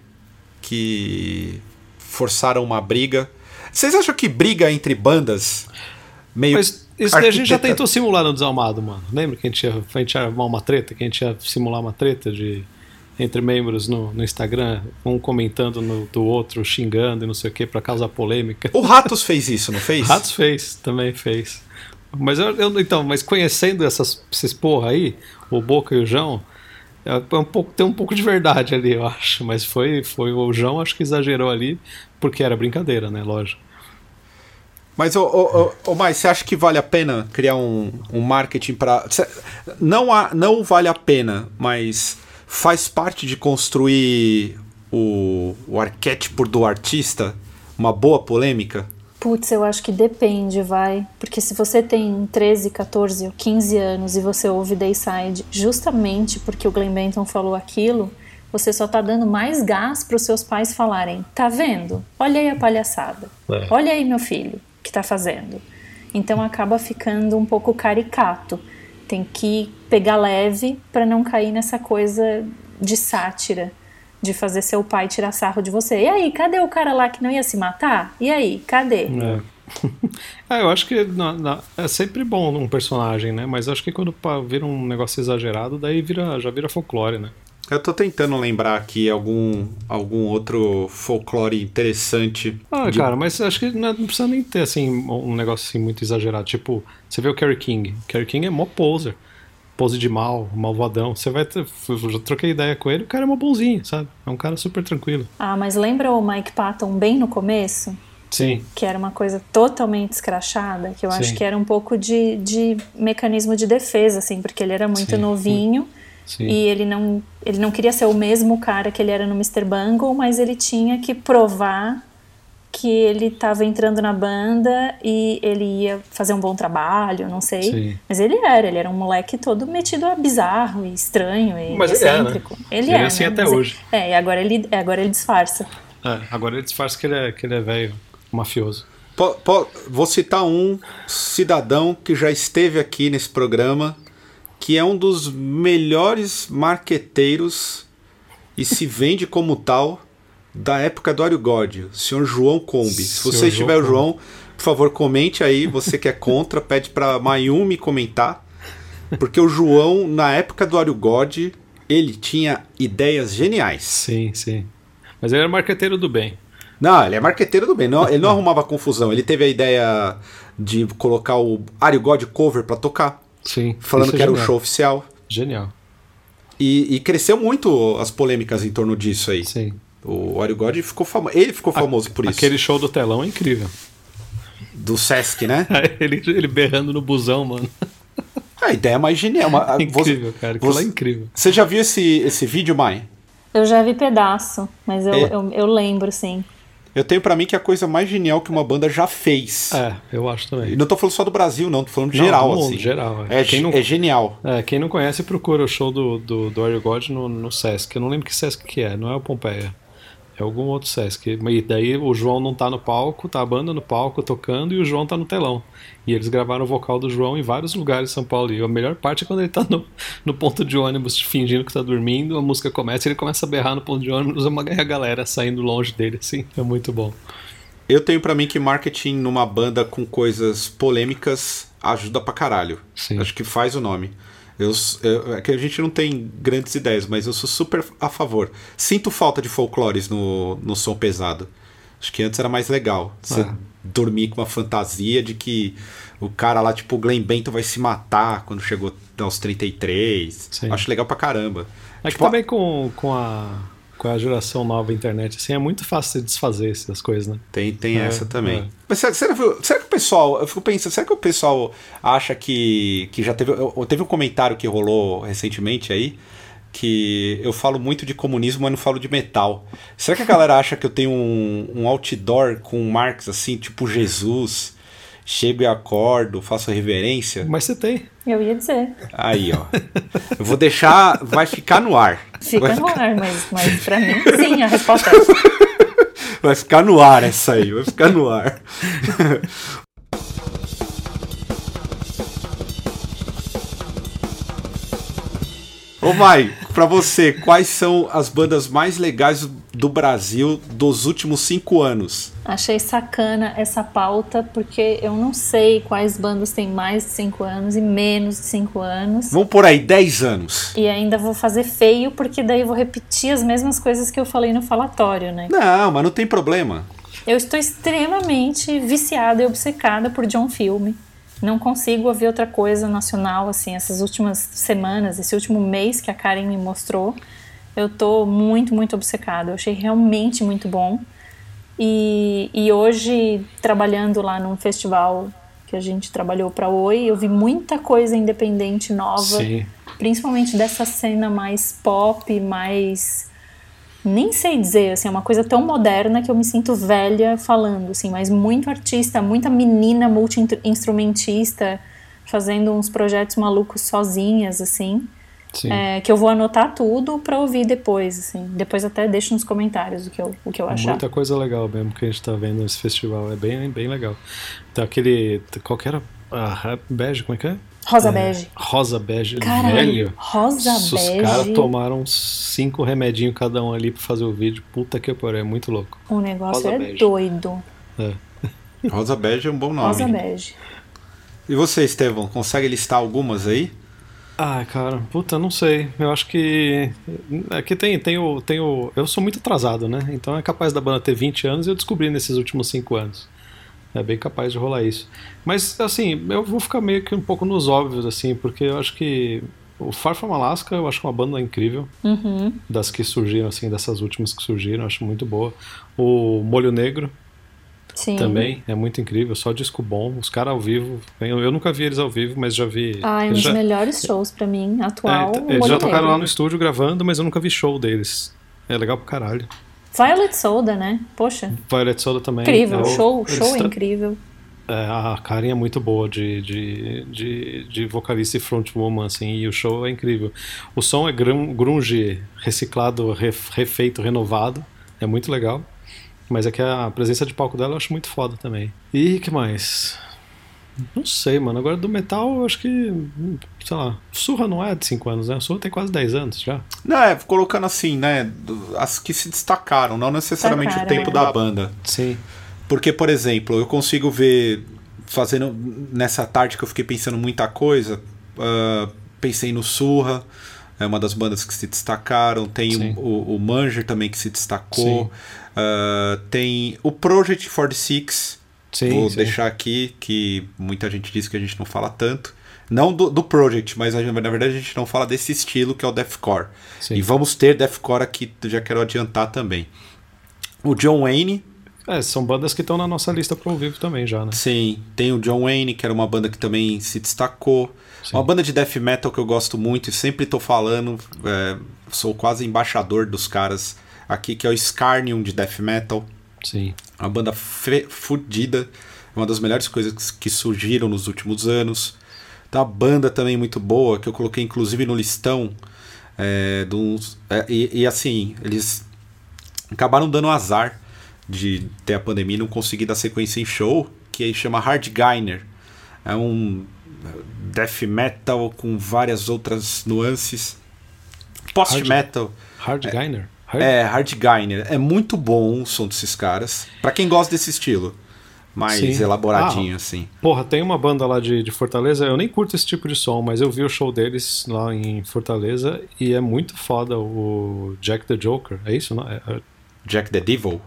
que forçaram uma briga. Vocês acham que briga entre bandas meio. Mas isso daí a gente já tentou simular no Desalmado, mano. Lembra que a gente ia, a gente ia armar uma treta? Que a gente ia simular uma treta de entre membros no, no Instagram, um comentando no, do outro, xingando e não sei o que, pra causar polêmica. O Ratos fez isso, não fez? Ratos fez, também fez. Mas eu, eu- então, mas conhecendo essas, esses porra aí, o Boca e o João, é um pouco, tem um pouco de verdade ali, eu acho. Mas foi, foi o João, acho que exagerou ali, porque era brincadeira, né? Lógico. Mas, ô, ô, ô, você acha que vale a pena criar um, um marketing para. Não, há- não vale a pena, mas faz parte de construir o, o arquétipo do artista uma boa polêmica? Putz, eu acho que depende, vai. Porque se você tem 13, 14 ou 15 anos e você ouve Dayside justamente porque o Glenn Benton falou aquilo, você só tá dando mais gás para os seus pais falarem: tá vendo? Olha aí a palhaçada. É. Olha aí meu filho que tá fazendo. Então acaba ficando um pouco caricato. Tem que pegar leve para não cair nessa coisa de sátira, de fazer seu pai tirar sarro de você. E aí, cadê o cara lá que não ia se matar? E aí, cadê? É. É, eu acho que na- na- é sempre bom um personagem, né? Mas acho que quando vira um negócio exagerado, daí vira, já vira folclore, né? Eu tô tentando lembrar aqui algum, algum outro folclore interessante. Ah, de- cara, mas acho que não não precisa nem ter assim um negócio assim muito exagerado. Tipo, você vê o Kerry King. O Kerry King é mó poser. Pose de mal, malvadão. Você vai ter. Eu já troquei ideia com ele, o cara é mó bonzinho, sabe? É um cara super tranquilo. Ah, mas lembra o Mike Patton bem no começo? Sim. Que era uma coisa totalmente escrachada, que eu acho Sim. que era um pouco de, de mecanismo de defesa, assim, porque ele era muito Sim. novinho Sim. e ele não, ele não queria ser o mesmo cara que ele era no Mr. Bungle, mas ele tinha que provar que ele estava entrando na banda e ele ia fazer um bom trabalho, não sei. Sim. Mas ele era, ele era um moleque todo metido a bizarro e estranho e Mas ele é, né? excêntrico. Ele, Ele é, é assim né? até Mas hoje. É, e agora ele, agora ele disfarça. É, agora ele disfarça que ele é, que ele é velho, mafioso. Po- po- vou citar um cidadão que já esteve aqui nesse programa, que é um dos melhores marqueteiros e se vende como tal da época do Ario God, o senhor João Combi. Se você estiver o João João, por favor, comente aí. Você que é contra, pede para Mayumi comentar. Porque o João, na época do Ario God, ele tinha ideias geniais. Sim, sim. Mas ele era marqueteiro do bem. Não, ele é marqueteiro do bem. Não, ele não arrumava confusão. Ele teve a ideia de colocar o Ario God cover pra tocar, Sim. falando é que era o show oficial. Genial. E, e cresceu muito as polêmicas em torno disso aí. Sim. O Ario God ficou famoso. Ele ficou famoso por isso. Aquele show do telão é incrível. Do Sesc, né? ele, ele berrando no busão, mano. A ideia mais genial. Uma- a- incrível, você, cara. Aquilo você- é incrível. Você já viu esse, esse vídeo, Mai? Eu já vi pedaço, mas eu, É. eu, eu lembro, sim. Eu tenho pra mim que é a coisa mais genial que uma banda já fez. É, eu acho E também. não tô falando só do Brasil, não. Tô falando de Não, geral, do mundo, assim. geral, é. É, Quem não- é genial. É, quem não conhece, procura o show do, do, do Are God no, no Sesc. Eu não lembro que Sesc que é, não é o Pompeia. É algum outro Sesc. E daí o João não tá no palco, tá a banda no palco tocando e o João tá no telão. E eles gravaram o vocal do João em vários lugares de São Paulo. E a melhor parte é quando ele tá no, no ponto de ônibus fingindo que tá dormindo, a música começa e ele começa a berrar no ponto de ônibus e a galera saindo longe dele, assim. É muito bom. Eu tenho pra mim que marketing numa banda com coisas polêmicas ajuda pra caralho. Sim. Acho que faz o nome. Eu, eu- é que a gente não tem grandes ideias, mas eu sou super a favor. Sinto falta de folclores no, no som pesado. Acho que antes era mais legal. Você É. dormir com uma fantasia de que o cara lá, tipo, o Glenn Bento vai se matar quando chegou aos 33. Sim. Acho legal pra caramba. É que Tipo, também com, com, a, com a geração nova internet, assim, é muito fácil de desfazer essas coisas, né? Tem, tem É, essa também. é. Mas será, será, será que o pessoal. Eu fico pensando, será que o pessoal acha que, que já teve. eu- Teve um comentário que rolou recentemente aí que eu falo muito de comunismo, mas não falo de metal. Será que a galera acha que eu tenho um, um outdoor com Marx assim, tipo Jesus? Chego e acordo, faço reverência. Mas você tem. Eu ia dizer. Aí, ó. Eu vou deixar. Vai ficar no ar. Fica no ar, mas, mas pra mim, sim, a resposta é. Vai ficar no ar essa aí, vai ficar no ar. Ô Mai, pra você, quais são as bandas mais legais do Brasil dos últimos cinco anos? Achei sacana essa pauta, porque eu não sei quais bandas têm mais de 5 anos e menos de 5 anos. Vamos por aí, 10 anos. E ainda vou fazer feio, porque daí vou repetir as mesmas coisas que eu falei no falatório, né? Não, mas não tem problema. Eu estou extremamente viciada e obcecada por John Filme. Não consigo ouvir outra coisa nacional, assim, essas últimas semanas, esse último mês que a Karen me mostrou. Eu tô muito, muito obcecada. Eu achei realmente muito bom. E, e hoje, trabalhando lá num festival que a gente trabalhou para Oi, eu vi muita coisa independente nova, Sim. principalmente dessa cena mais pop, mais nem sei dizer, assim, é uma coisa tão moderna que eu me sinto velha falando, assim, mas muito artista, muita menina multi-instrumentista fazendo uns projetos malucos sozinhas, assim. Sim. É, que eu vou anotar tudo para ouvir depois, assim. Depois até deixo nos comentários o que eu, o que eu achar. Muita coisa legal mesmo que a gente tá vendo nesse festival. É bem, bem legal. Então aquele. Qual que era? Ah, bege, como é que é? Rosa bege. Rosa bege Caralho, velho. rosa Os bege. caras tomaram cinco remedinhos cada um ali pra fazer o vídeo. Puta que pariu, é muito louco. O negócio Rosa é bege. doido. É. Rosa Bege é um bom nome. Rosa bege. E você, Estevão, consegue listar algumas aí? Ah, cara, puta, não sei. Eu acho que. Aqui tem, tem, o, tem o. Eu sou muito atrasado, né? Então é capaz da banda ter 20 anos e eu descobri nesses últimos 5 anos. É bem capaz de rolar isso. Mas, assim, eu vou ficar meio que um pouco nos óbvios, assim, porque eu acho que. O Far From Alaska eu acho uma banda incrível. Uhum. Das que surgiram, assim, dessas últimas que surgiram, eu acho muito boa. O Molho Negro Sim. também é muito incrível, só disco bom. Os caras ao vivo. Eu, eu nunca vi eles ao vivo, mas já vi. Ah, é um dos já- melhores shows pra mim, atual. é, eles já tocaram lá no estúdio gravando, mas eu nunca vi show deles. É legal pra caralho. Violet Soda, né? Poxa, Violet Soda também. incrível. é o- show, show é incrível. é, a Karen é muito boa de, de, de, de vocalista e frontwoman, assim, e o show é incrível. O som é grun- grunge reciclado, ref- refeito, renovado. É muito legal. Mas é que a presença de palco dela eu acho muito foda também. E que mais? Não sei, mano. Agora do metal eu acho que. Sei lá. Surra não é de 5 anos, né? Surra tem quase 10 anos já. Não, é, colocando assim, né? As que se destacaram, não necessariamente o tempo é. da banda. Sim. Porque, por exemplo, eu consigo ver, fazendo nessa tarde que eu fiquei pensando muita coisa, ah, pensei no Surra, é uma das bandas que se destacaram, tem o, o Manger também que se destacou, Sim. Ah, tem o Project 46, Sim. vou sim. deixar aqui, que muita gente diz que a gente não fala tanto. Não do, do Project, mas gente- na verdade a gente não fala desse estilo que é o Deathcore. Sim. E vamos ter Deathcore aqui, já quero adiantar também. O John Wayne, É, são bandas que estão na nossa lista pro ao vivo também já, né? Sim, tem o John Wayne, que era uma banda que também se destacou. Sim. Uma banda de death metal que eu gosto muito e sempre tô falando, é, sou quase embaixador dos caras aqui, que é o Scarnium de death metal. Sim. Uma banda fudida, uma das melhores coisas que surgiram nos últimos anos. Tem uma banda também muito boa, que eu coloquei inclusive no listão. é, uns- é, e, e assim, eles acabaram dando azar de ter a pandemia e não conseguir dar sequência em show, que aí chama Hardgainer. É um death metal com várias outras nuances. Post Hard- metal. Hard Gainer? Hard... É, Hardgainer. É muito bom o som desses caras. Pra quem gosta desse estilo. Mais Sim. elaboradinho, Ah, assim. Porra, tem uma banda lá de, de Fortaleza, eu nem curto esse tipo de som, mas eu vi o show deles lá em Fortaleza e é muito foda o Jack the Joker. É isso? Não? É, é Jack the Devil.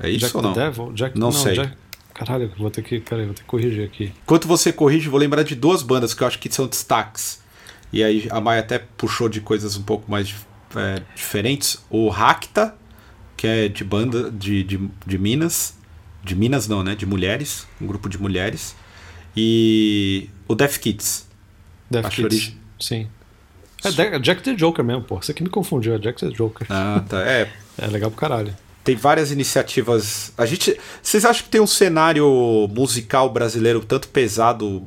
É isso Jack ou não? the Devil? Jack, Não sei. Jack- Caralho, vou ter que. Peraí, vou ter que corrigir aqui. Enquanto você corrige, vou lembrar de duas bandas que eu acho que são destaques. E aí a Maia até puxou de coisas um pouco mais é, diferentes. O Racta, que é de banda de, de, de Minas. De Minas não, né? De mulheres. Um grupo de mulheres. E o Death Kids. Death Kids. Sim. É Jack the Joker mesmo, pô. Você que me confundiu, é Jack the Joker. Ah, tá. É. É legal pro caralho. Tem várias iniciativas. A gente. Vocês acham que tem um cenário musical brasileiro tanto pesado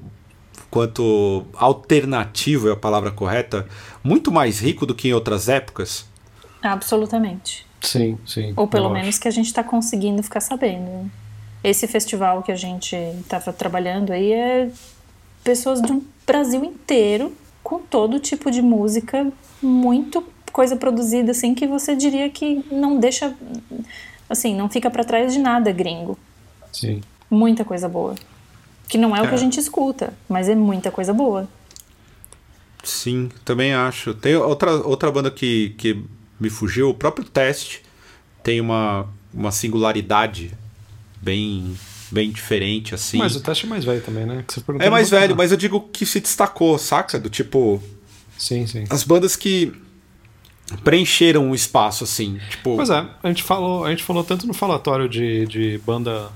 quanto alternativo é a palavra correta, muito mais rico do que em outras épocas? Absolutamente. Sim, sim. Ou pelo menos acho. que a gente está conseguindo ficar sabendo. Esse festival que a gente estava trabalhando aí é pessoas do Brasil inteiro com todo tipo de música, muito coisa produzida assim que você diria que não deixa assim, não fica para trás de nada gringo. Sim. Muita coisa boa. Que não é, o que É. a gente escuta, mas é muita coisa boa. Sim, também acho. Tem outra, outra banda que, que me fugiu, o próprio Teste tem uma, uma singularidade bem, bem diferente, assim. Mas o teste é mais velho também, né? Que você perguntou É mais velho, mas eu digo que se destacou, saca? Do tipo, Sim, sim. as bandas que preencheram o espaço, assim. Tipo, Pois é, a gente falou, a gente falou tanto no falatório de, de banda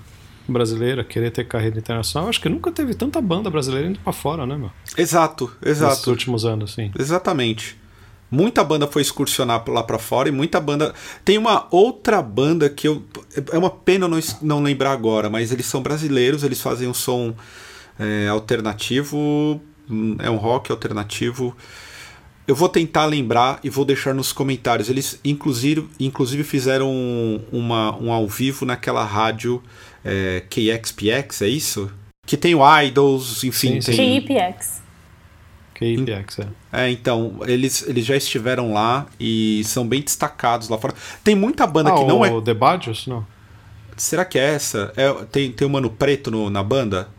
brasileira querer ter carreira internacional, acho que nunca teve tanta banda brasileira indo pra fora, né, meu? exato, exato. últimos anos, sim. Exatamente. Muita banda foi excursionar lá pra fora e muita banda. Tem uma outra banda que eu. É uma pena não, não lembrar agora, mas eles são brasileiros, eles fazem um som é, alternativo. É um rock alternativo. Eu vou tentar lembrar e vou deixar nos comentários. Eles, inclusive, inclusive fizeram um, uma, um ao vivo naquela rádio é, KXPX, é isso? Que tem o Idols, enfim, Sim, sim. tem. KIPX. É. É, então, eles, eles já estiveram lá e são bem destacados lá fora. Tem muita banda ah, que não o é. The Badios? Não. Será que é essa? É, tem, tem o Mano Preto no- na banda?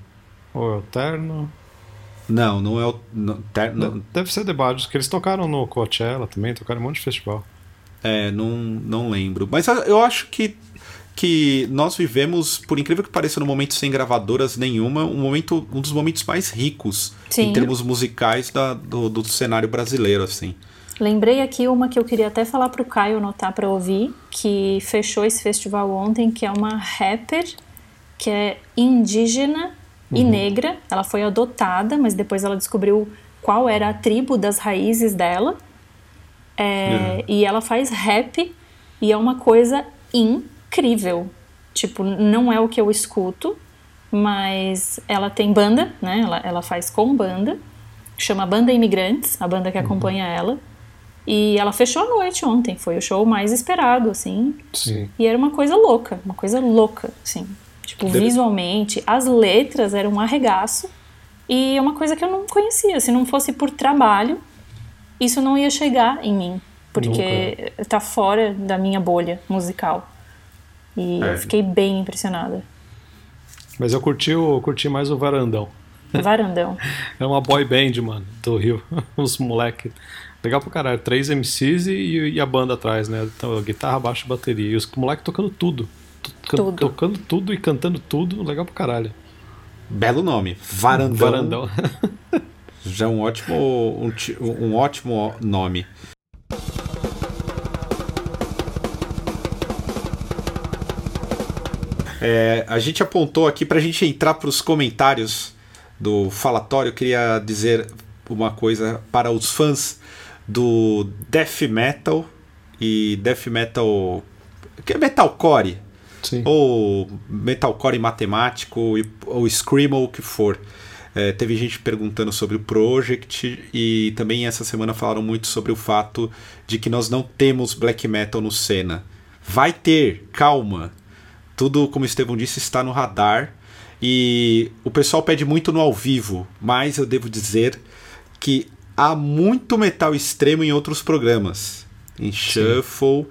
Ou é o Terno? Não, não é o. Não, ter- não- Deve ser The Badios, que eles tocaram no Coachella também, tocaram em um monte de festival. é, não, não lembro. Mas eu acho que, que nós vivemos, por incrível que pareça, num momento sem gravadoras nenhuma, um, momento, um dos momentos mais ricos Sim. em termos musicais da- do, do cenário brasileiro, assim. Lembrei aqui uma que eu queria até falar pro Caio anotar para ouvir, que fechou esse festival ontem, que é uma rapper que é indígena e negra. Ela foi adotada, mas depois ela descobriu qual era a tribo das raízes dela. É, E ela faz rap e é uma coisa incrível. Tipo, não é o que eu escuto, mas ela tem banda, né? Ela, ela faz com banda. Chama Banda Imigrantes, a banda que acompanha ela. E ela fechou a noite ontem, foi o show mais esperado, assim. Sim. E era uma coisa louca, uma coisa louca, assim. Tipo, Deve- visualmente, as letras eram um arregaço. E é uma coisa que eu não conhecia. Se não fosse por trabalho, isso não ia chegar em mim. Porque tá fora da minha bolha musical. E É. eu fiquei bem impressionada. Mas eu curti, o, eu curti mais o Varandão. Varandão. É uma boy band, mano, do Rio. Os moleque. Legal pra caralho. Três MCs e, e a banda atrás, né? Então, guitarra, baixo e bateria. E os moleques tocando tudo. Tudo. Tocando tudo e cantando tudo. Legal pra caralho. Belo nome. Varandão. Varandão. Já é um ótimo, um, um ótimo nome. É, a gente apontou aqui para a gente entrar para os comentários do falatório. Eu queria dizer uma coisa para os fãs do death metal e death metal que é metalcore Sim. ou metalcore matemático ou screamo ou o que for. É, teve gente perguntando sobre o Project e também essa semana falaram muito sobre o fato de que nós não temos black metal no cena. Vai ter, calma. Tudo, como o Estevão disse, está no radar. E o pessoal pede muito no ao vivo, mas eu devo dizer que há muito metal extremo em outros programas. Em Shuffle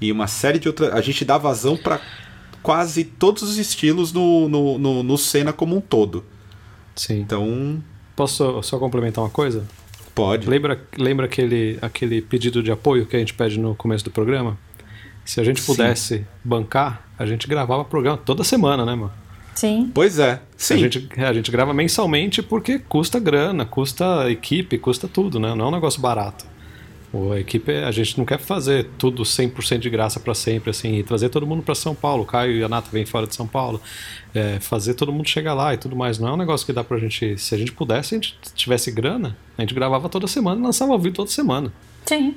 e uma série de outras. A gente dá vazão para quase todos os estilos no, no, no, no cena como um todo. Sim. Então, Posso só complementar uma coisa? pode. Lembra, lembra aquele, aquele pedido de apoio que a gente pede no começo do programa? Se a gente Sim. pudesse bancar, a gente gravava programa toda semana, né, mano? Sim. Pois é. A Sim. gente, a gente grava mensalmente porque custa grana, custa equipe, custa tudo, né? Não é um negócio barato. A equipe, a gente não quer fazer tudo 100% de graça para sempre, assim, e trazer todo mundo para São Paulo. O Caio e a Nata vêm fora de São Paulo. É, fazer todo mundo chegar lá e tudo mais. Não é um negócio que dá pra gente. Se a gente pudesse, a gente tivesse grana, a gente gravava toda semana e lançava ao vivo toda semana. Sim.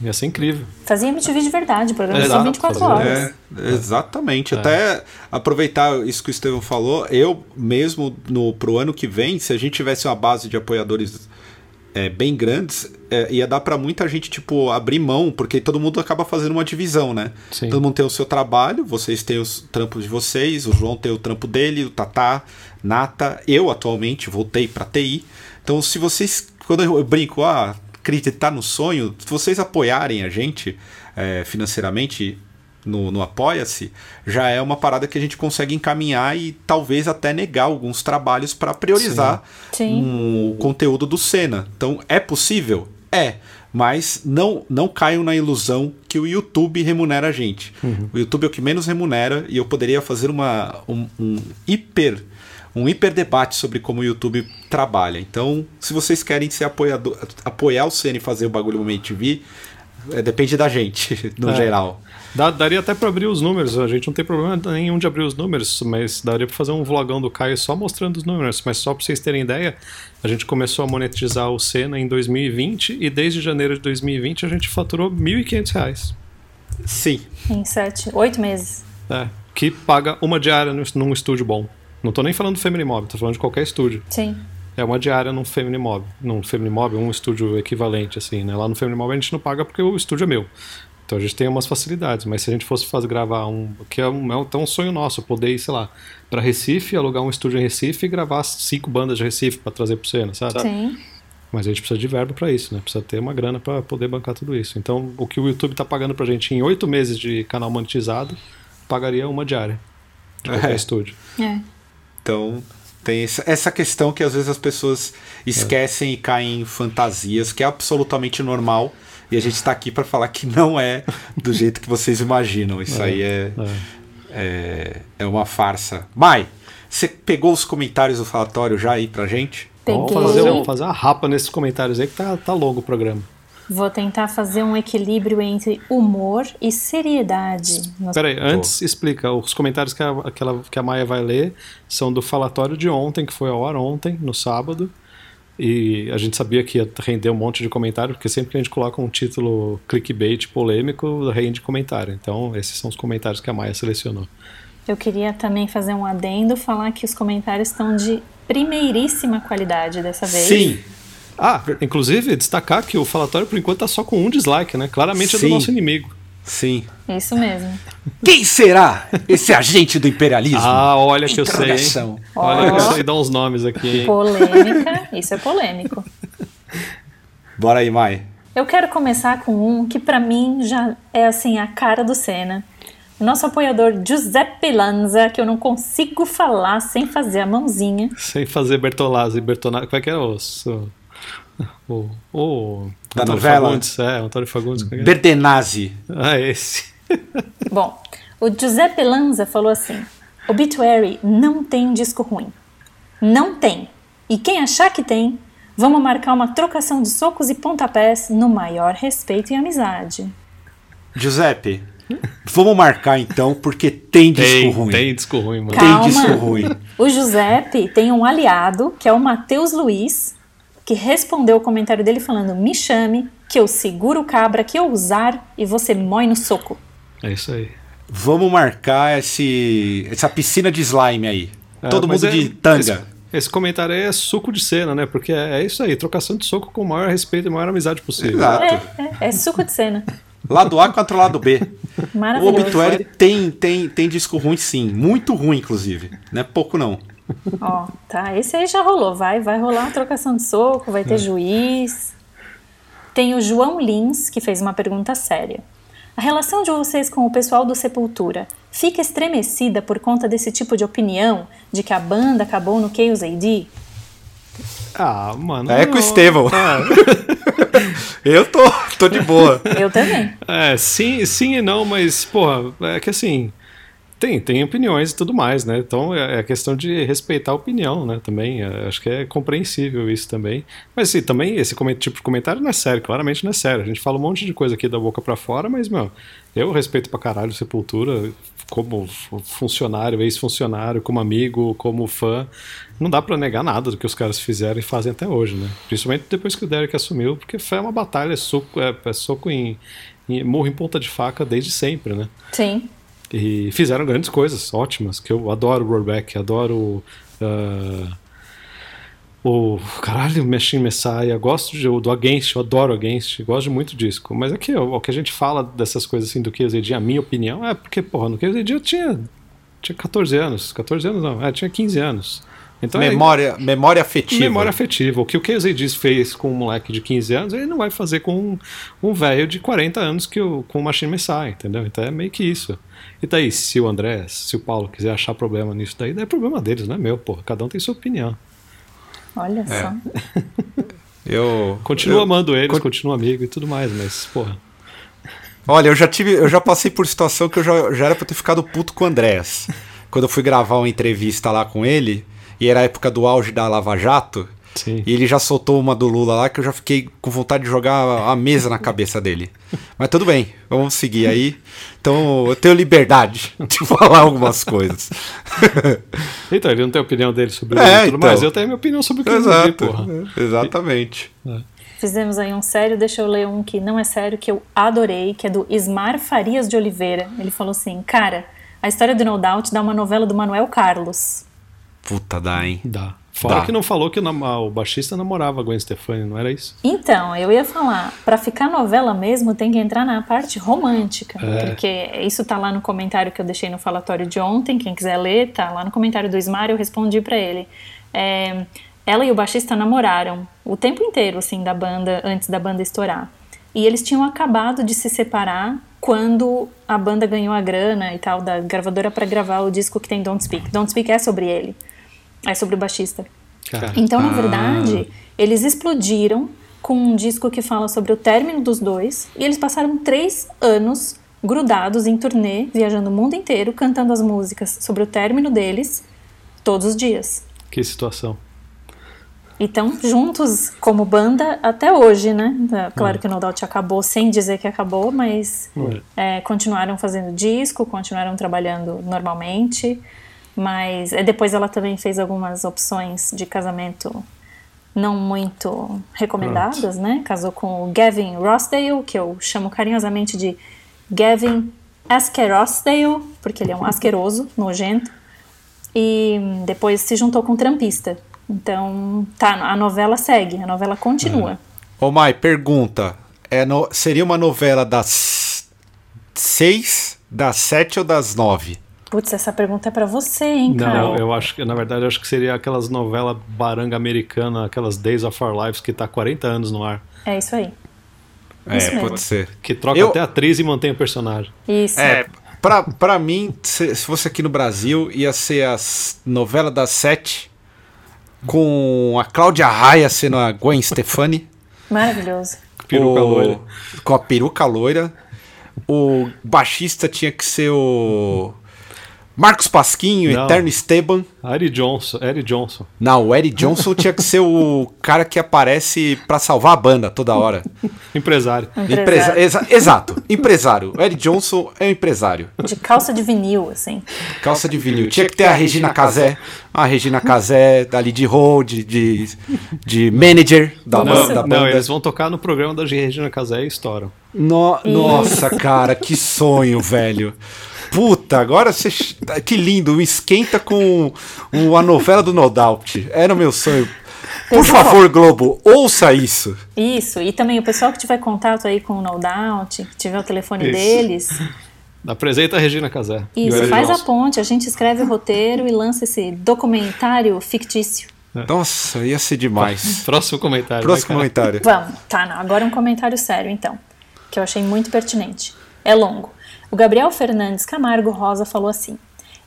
Ia ser incrível. Fazia MTV de verdade, programa de 24 fazia. horas. É, exatamente. Até aproveitar isso que o Estevão falou, eu mesmo no, pro ano que vem, se a gente tivesse uma base de apoiadores é, bem grandes, é, ia dar para muita gente, tipo, abrir mão, porque todo mundo acaba fazendo uma divisão, né? Sim. Todo mundo tem o seu trabalho, vocês têm os trampos de vocês, o João tem o trampo dele, o Tatá, Nata, eu atualmente voltei para TI. Então, se vocês, quando eu brinco, ah, acreditar no sonho, se vocês apoiarem a gente é, financeiramente no, no Apoia-se, já é uma parada que a gente consegue encaminhar e talvez até negar alguns trabalhos para priorizar Sim. um- o conteúdo do Senna. Então, é possível? É. Mas não, não caiam na ilusão que o YouTube remunera a gente. O YouTube é o que menos remunera e eu poderia fazer uma, um, um hiper um hiper debate sobre como o YouTube trabalha. Então, se vocês querem ser apoiador, apoiar o Senna e fazer o bagulho Momento TV, é, depende da gente, no É. geral. Dá- daria até pra abrir os números, a gente não tem problema nenhum de abrir os números, mas daria pra fazer um vlogão do Caio só mostrando os números. Mas só pra vocês terem ideia, a gente começou a monetizar o Senna em 2020 e desde janeiro de 2020 a gente faturou 1.500 reais. Sim. Em sete, oito meses. É, que paga uma diária num estúdio bom. Não tô nem falando do Family Mob, tô falando de qualquer estúdio. Sim. É uma diária num Family Mob. Num Family Mob, um estúdio equivalente, assim, né? Lá no Family Mob a gente não paga porque o estúdio é meu. Então a gente tem umas facilidades, mas se a gente fosse fazer gravar um. que é um, é um, até um sonho nosso, poder ir, sei lá, pra Recife, alugar um estúdio em Recife e gravar cinco bandas de Recife pra trazer pro cena, sabe? Sim. Mas a gente precisa de verba pra isso, né? Precisa ter uma grana pra poder bancar tudo isso. Então o que o YouTube tá pagando pra gente em oito meses de canal monetizado, pagaria uma diária de qualquer É. estúdio. É. Então, tem essa, questão que às vezes as pessoas esquecem e caem em fantasias, que é absolutamente normal. E a gente está aqui para falar que não é do jeito que vocês imaginam. Isso aí é, é, é uma farsa. Mai, você pegou os comentários do falatório já aí pra gente? Vamos fazer, um- fazer uma rapa nesses comentários aí que tá, tá longo o programa. Vou tentar fazer um equilíbrio entre humor e seriedade. Nós- Peraí, antes explica. Os comentários que a, que, ela- que a Maia vai ler são do falatório de ontem, que foi ao ar ontem, no sábado. E a gente sabia que ia render um monte de comentário, porque sempre que a gente coloca um título clickbait polêmico, rende comentário. Então, esses são os comentários que a Maia selecionou. Eu queria também fazer um adendo, falar que os comentários estão de primeiríssima qualidade dessa vez. Sim, Ah, inclusive, destacar que o falatório, por enquanto, tá só com um dislike, né? Claramente é do Sim. nosso inimigo. sim. Isso mesmo. Quem será esse agente do imperialismo? Ah, olha que eu sei, hein? Olha que eu sei dar uns nomes aqui, hein? Polêmica, isso é polêmico. Bora aí, Mai. Eu quero começar com um que pra mim já é assim a cara do Senna. O nosso apoiador Giuseppe Lanza, que eu não consigo falar sem fazer a mãozinha. Sem fazer Bertolazzi, Bertonazzi. Como é que é o. O. o Da Antônio novela? Fagundes, é, Antônio Fagundes. é? Berdenazzi. Ah, esse. Bom, o Giuseppe Lanza falou assim: Obituary não tem disco ruim. Não tem. E quem achar que tem, vamos marcar uma trocação de socos e pontapés no maior respeito e amizade. Giuseppe, vamos marcar então, porque tem disco Tem, ruim. tem disco ruim, mano. Tem Calma. disco ruim. O Giuseppe tem um aliado, que é o Matheus Luiz, que respondeu o comentário dele falando: Me chame, que eu seguro o cabra que eu usar e você mói no soco. É isso aí. Vamos marcar esse, essa piscina de slime aí. É, Todo mundo é- de tanga. Esse, esse comentário aí é suco de cena, né? Porque é, é isso aí, trocação de soco com o maior respeito e maior amizade possível. Exato. É, é, é suco de cena. Lado A contra o lado B. O Maravilhoso. Obituary tem, tem, tem disco ruim sim. Muito ruim, inclusive. Não é pouco, não. Ó, tá. Esse aí já rolou. Vai, vai rolar uma trocação de soco, vai ter juiz. Tem o João Lins, que fez uma pergunta séria. A relação de vocês com o pessoal do Sepultura fica estremecida por conta desse tipo de opinião de que a banda acabou no Chaos AD? Ah, mano. É com o Estevão. tá. Eu tô, tô de boa. Eu também. É, sim, sim e não, mas, porra, é que assim. Tem, tem opiniões e tudo mais, né? Então é, é questão de respeitar a opinião, né? Também, é, acho que é compreensível isso também. Mas sim, também esse tipo de comentário não é sério, claramente não é sério. A gente fala um monte de coisa aqui da boca para fora, mas, meu, eu respeito pra caralho Sepultura como funcionário, ex-funcionário, como amigo, como fã. Não dá para negar nada do que os caras fizeram e fazem até hoje, né? Principalmente depois que o Derek assumiu, porque foi uma batalha, é soco, é, soco em, morro em ponta de faca desde sempre, né? Sim. E fizeram grandes coisas, ótimas, que eu adoro o Rollback, adoro uh, o caralho, Machine Messiah, gosto de, do Against, eu adoro Against, gosto muito disso. Mas é o que a gente fala dessas coisas assim do QZD, a minha opinião, é porque, porra, no QZD eu tinha, tinha 14 anos, 14 anos não, é, tinha 15 anos. Então, memória, é, memória afetiva. Memória afetiva. O que o diz fez com um moleque de 15 anos, ele não vai fazer com um, um velho de 40 anos que o, com o Machine Messiah, entendeu? Então é meio que isso. E daí, se o André, se o Paulo quiser achar problema nisso daí, é problema deles, não é meu, porra. Cada um tem sua opinião. Olha é. só. eu. Continuo eu, amando eles, continuo amigo e tudo mais, mas, porra. Olha, eu já tive. Eu já passei por situação que eu já, já era pra ter ficado puto com o Andrés. Quando eu fui gravar uma entrevista lá com ele, e era a época do auge da Lava Jato. Sim. E ele já soltou uma do Lula lá que eu já fiquei com vontade de jogar a mesa na cabeça dele. Mas tudo bem, vamos seguir aí. Então eu tenho liberdade de falar algumas coisas. então, ele não tem opinião dele sobre é, tudo então. mais. Eu tenho minha opinião sobre o que Exato, porra. Exatamente. É. Fizemos aí um sério, deixa eu ler um que não é sério, que eu adorei, que é do Ismar Farias de Oliveira. Ele falou assim: Cara, a história do No Doubt dá uma novela do Manuel Carlos. Puta, dá, hein? Dá. Fora Dá. que não falou que o baixista namorava a Gwen Stefani, não era isso? Então, eu ia falar, para ficar novela mesmo tem que entrar na parte romântica, é. porque isso tá lá no comentário que eu deixei no falatório de ontem, quem quiser ler, tá lá no comentário do Ismar, eu respondi para ele. É, ela e o baixista namoraram o tempo inteiro, assim, da banda, antes da banda estourar. E eles tinham acabado de se separar quando a banda ganhou a grana e tal da gravadora para gravar o disco que tem Don't Speak. Don't Speak é sobre ele. É sobre o baixista. Então, na ah. verdade, eles explodiram com um disco que fala sobre o término dos dois e eles passaram três anos grudados em turnê, viajando o mundo inteiro, cantando as músicas sobre o término deles todos os dias. Que situação. E estão juntos como banda até hoje, né? Tá, claro é. que o No Doubt acabou sem dizer que acabou, mas é. É, continuaram fazendo disco, continuaram trabalhando normalmente. Mas é, depois ela também fez algumas opções de casamento não muito recomendadas, Pronto. né? Casou com o Gavin Rossdale, que eu chamo carinhosamente de Gavin Askerosdale, porque ele é um asqueroso, nojento. E depois se juntou com um trampista. Então, tá, a novela segue, a novela continua. É. Ô Mai, pergunta. É no, seria uma novela das seis, das sete ou das nove? Putz, essa pergunta é para você, hein, cara? Não, eu acho que, na verdade, eu acho que seria aquelas novelas baranga americana, aquelas Days of Our Lives que tá 40 anos no ar. É isso aí. É, isso pode ser. Que troca eu... até a atriz e mantém o personagem. Isso. É, pra, pra mim, se, se fosse aqui no Brasil, ia ser as novela das sete com a Cláudia Raia sendo a Gwen Stefani. Maravilhoso. Peruca o, loira. Com a peruca loira. O baixista tinha que ser o Marcos Pasquinho, Não. Eterno Esteban. Eric Johnson, Eric Johnson. Não, o Eric Johnson tinha que ser o cara que aparece para salvar a banda toda hora. empresário. empresário. Exa exato, empresário. O Eric Johnson é um empresário. De calça de vinil, assim. Calça de vinil. Tinha que ter a Regina Casé. A Regina Casé, dali de road, de, de manager da, não, da banda. Não, eles vão tocar no programa da Regina Casé e estouram. No, nossa, cara, que sonho, velho. Puta, agora você. Que lindo, esquenta com a novela do No Doubt. Era o meu sonho. Por favor, Globo, ouça isso. Isso, e também o pessoal que tiver contato aí com o No Doubt, que tiver o telefone isso. deles. Apresenta a Regina Casé. Isso, faz a ponte, a gente escreve o roteiro e lança esse documentário fictício. É. Nossa, ia ser demais. Próximo comentário. Próximo né, comentário. Vamos, tá, não, agora um comentário sério então, que eu achei muito pertinente. É longo. O Gabriel Fernandes Camargo Rosa falou assim: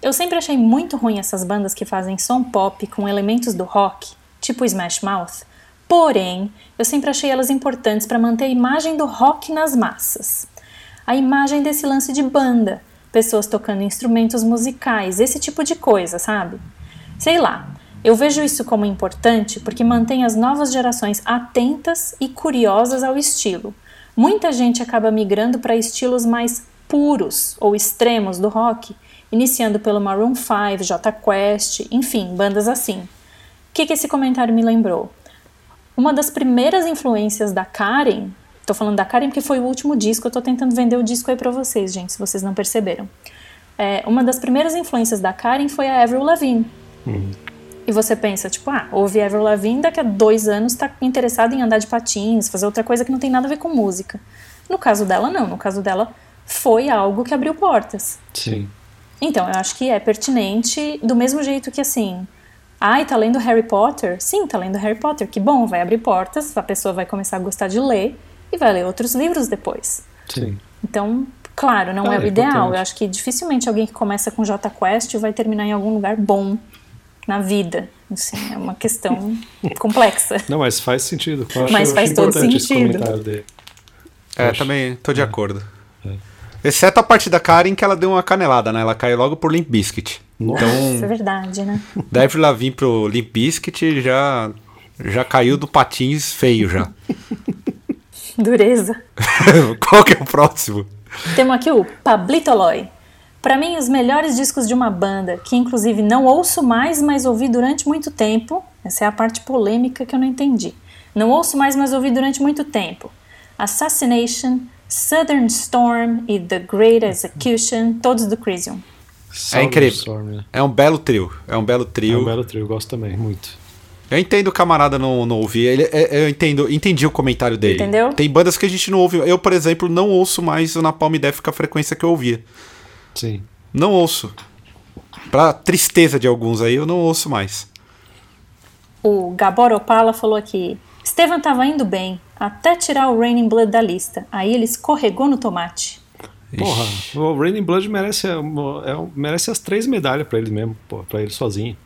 Eu sempre achei muito ruim essas bandas que fazem som pop com elementos do rock, tipo Smash Mouth. Porém, eu sempre achei elas importantes para manter a imagem do rock nas massas. A imagem desse lance de banda, pessoas tocando instrumentos musicais, esse tipo de coisa, sabe? Sei lá. Eu vejo isso como importante porque mantém as novas gerações atentas e curiosas ao estilo. Muita gente acaba migrando para estilos mais puros ou extremos do rock, iniciando pelo Maroon 5, J Quest, enfim, bandas assim. O que, que esse comentário me lembrou? Uma das primeiras influências da Karen, tô falando da Karen porque foi o último disco, eu tô tentando vender o disco aí pra vocês, gente, se vocês não perceberam. É, uma das primeiras influências da Karen foi a Avril Lavigne. Uhum. E você pensa, tipo, ah, ouve Avril Lavigne, daqui a dois anos tá interessado em andar de patins, fazer outra coisa que não tem nada a ver com música. No caso dela, não. No caso dela, foi algo que abriu portas. Sim. Então, eu acho que é pertinente do mesmo jeito que assim. Ai, tá lendo Harry Potter? Sim, tá lendo Harry Potter. Que bom, vai abrir portas, a pessoa vai começar a gostar de ler e vai ler outros livros depois. Sim. Então, claro, não ah, é o é ideal. Importante. Eu acho que dificilmente alguém que começa com J Quest vai terminar em algum lugar bom na vida. Assim, é uma questão complexa. Não, mas faz sentido. Eu acho, mas faz todo sentido. É, também tô de é. acordo. É. Exceto a parte da Karen que ela deu uma canelada, né? Ela caiu logo por Limp Bizkit. Nossa, então, é verdade, né? Deve lá vir pro Limp Bizkit já já caiu do patins feio já. Dureza. Qual que é o próximo? Temos aqui o Pablito Loy. Para mim, os melhores discos de uma banda, que inclusive não ouço mais, mas ouvi durante muito tempo. Essa é a parte polêmica que eu não entendi. Não ouço mais, mas ouvi durante muito tempo. Assassination, Southern Storm e The Great Execution, todos do Crisium. É incrível. Storm, é. é um belo trio. É um belo trio. É um belo trio, eu gosto também, muito. Eu entendo o camarada não, não ouvir. Ele, é, eu entendo, entendi o comentário dele. Entendeu? Tem bandas que a gente não ouve. Eu, por exemplo, não ouço mais o Napalm Death com a frequência que eu ouvia. Sim. Não ouço. Pra tristeza de alguns aí, eu não ouço mais. O Gabor Opala falou aqui: Estevam tava indo bem, até tirar o Raining Blood da lista. Aí ele escorregou no tomate. Porra, o Raining Blood merece, é, merece as três medalhas para ele mesmo, pô, pra ele sozinho.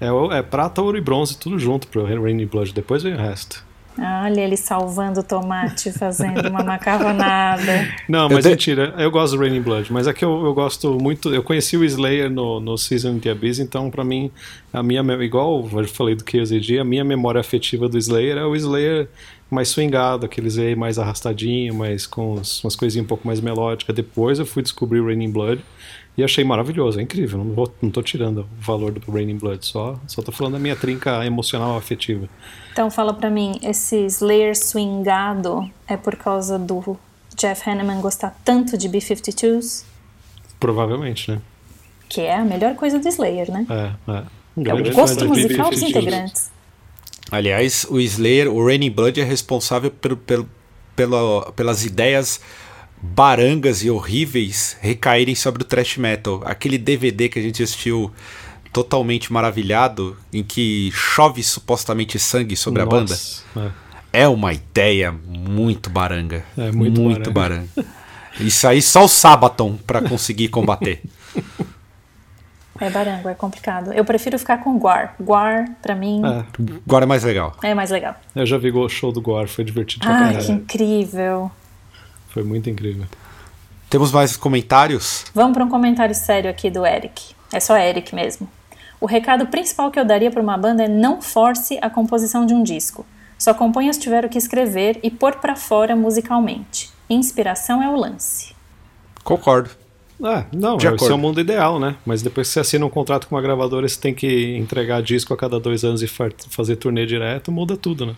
É, é prata, ouro e bronze, tudo junto pro Raining Blood, depois vem o resto. Olha ele salvando o tomate, fazendo uma macarronada. Não, mas mentira, eu gosto do Raining Blood, mas é que eu, eu gosto muito. Eu conheci o Slayer no, no Season of the Abyss, então pra mim, a minha. Igual eu falei do KZG, a minha memória afetiva do Slayer é o Slayer mais swingado, aqueles aí mais arrastadinho, mais com umas coisinhas um pouco mais melódicas. Depois eu fui descobrir o Raining Blood e achei maravilhoso, é incrível. Não, vou, não tô tirando o valor do Raining Blood, só, só tô falando da minha trinca emocional afetiva. Então fala para mim, esse Slayer swingado é por causa do Jeff Hanneman gostar tanto de B-52s? Provavelmente, né? Que é a melhor coisa do Slayer, né? É, é. Um é o gosto musical dos integrantes. Aliás, o Slayer, o Raining Blood é responsável pelo, pelo, pelo, pelas ideias barangas e horríveis recaírem sobre o thrash metal. Aquele DVD que a gente assistiu totalmente maravilhado, em que chove supostamente sangue sobre Nossa, a banda. É. é. uma ideia muito baranga. É muito, muito baranga. baranga. Isso aí só o Sabaton para conseguir combater. É barango, é complicado. Eu prefiro ficar com Guar. Guar, pra mim. É. Guar é mais legal. É mais legal. Eu já vi o show do Guar, foi divertido pra Ah, que incrível. Foi muito incrível. Temos mais comentários? Vamos para um comentário sério aqui do Eric. É só Eric mesmo. O recado principal que eu daria para uma banda é não force a composição de um disco. Só componha se tiver o que escrever e pôr para fora musicalmente. Inspiração é o lance. Concordo. Ah, não, de esse é o mundo ideal, né? Mas depois que você assina um contrato com uma gravadora, você tem que entregar disco a cada dois anos e fazer turnê direto, muda tudo, né?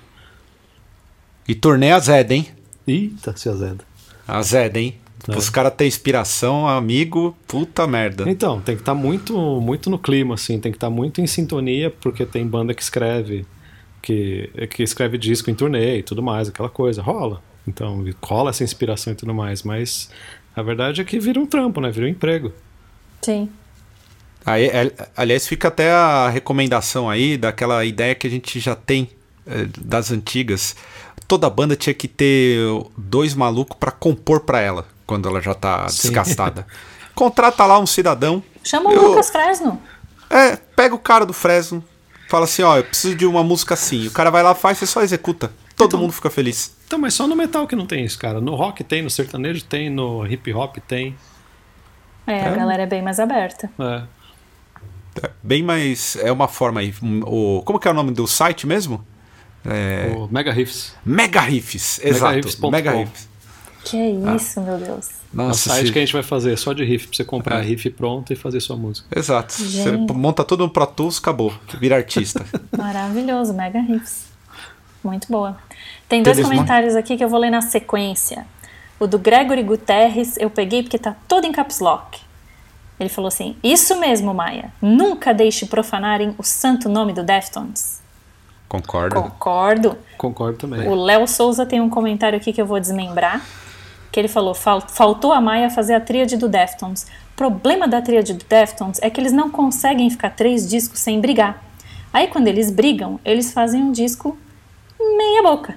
E turnê azeda, hein? Eita, se azeda. Azeda, hein? É. Os caras têm inspiração, amigo, puta merda. Então, tem que estar tá muito, muito no clima, assim, tem que estar tá muito em sintonia, porque tem banda que escreve, que, que escreve disco em turnê e tudo mais, aquela coisa, rola. Então, cola essa inspiração e tudo mais, mas a verdade é que vira um trampo, né? Vira um emprego. Sim. Aí, é, aliás, fica até a recomendação aí daquela ideia que a gente já tem é, das antigas. Toda banda tinha que ter dois malucos para compor para ela quando ela já tá Sim. desgastada. Contrata lá um cidadão. Chama o Lucas Fresno. É, pega o cara do Fresno, fala assim, ó, eu preciso de uma música assim. O cara vai lá, faz, você só executa. Todo então, mundo fica feliz. Então, mas só no metal que não tem isso, cara. No rock tem, no sertanejo tem, no hip hop tem. É, a É. galera é bem mais aberta. É. É bem mais. É uma forma aí. O, como que é o nome do site mesmo? É, O Mega Riffs. Mega Riffs, exato. Mega Riffs. Que é isso, meu Deus. É o Nossa, site se- que a gente vai fazer só de riff, pra você comprar É. riff pronto e fazer sua música. Exato. Você Gente. monta tudo no Pro Tools, acabou. Vira artista. Maravilhoso, mega riffs. Muito boa. Tem dois comentários aqui que eu vou ler na sequência. O do Gregory Guterres eu peguei porque tá todo em caps lock. Ele falou assim: Isso mesmo, Maia. Nunca deixe profanarem o santo nome do Deftones. Concordo. Concordo. Concordo também. O Léo Souza tem um comentário aqui que eu vou desmembrar. Que ele falou: "Fal- faltou a Maia fazer a tríade do Deftones. O problema da tríade do Deftones é que eles não conseguem ficar três discos sem brigar. Aí quando eles brigam, eles fazem um disco meia boca.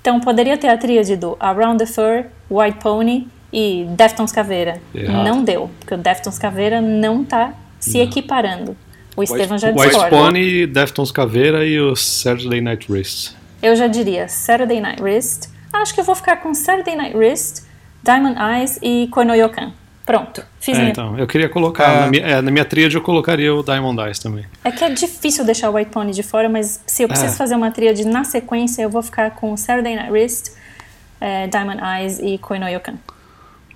Então poderia ter a tríade do Around the Fur, White Pony e Deftones Caveira. Errado. Não deu, porque o Deftones Caveira não tá se equiparando. O Estevam já White discorda. Pony, Deftones Caveira e o Saturday Night Wrist. Eu já diria Saturday Night Wrist. Acho que eu vou ficar com Saturday Night Wrist, Diamond Eyes e Koinoyokan. Pronto, fiz É, minha. então, eu queria colocar, É. na, minha, é, na minha tríade eu colocaria o Diamond Eyes também. É que é difícil deixar o White Pony de fora, mas se eu preciso É. fazer uma tríade na sequência, eu vou ficar com Saturday Night Wrist, eh, Diamond Eyes e Koinoyokan.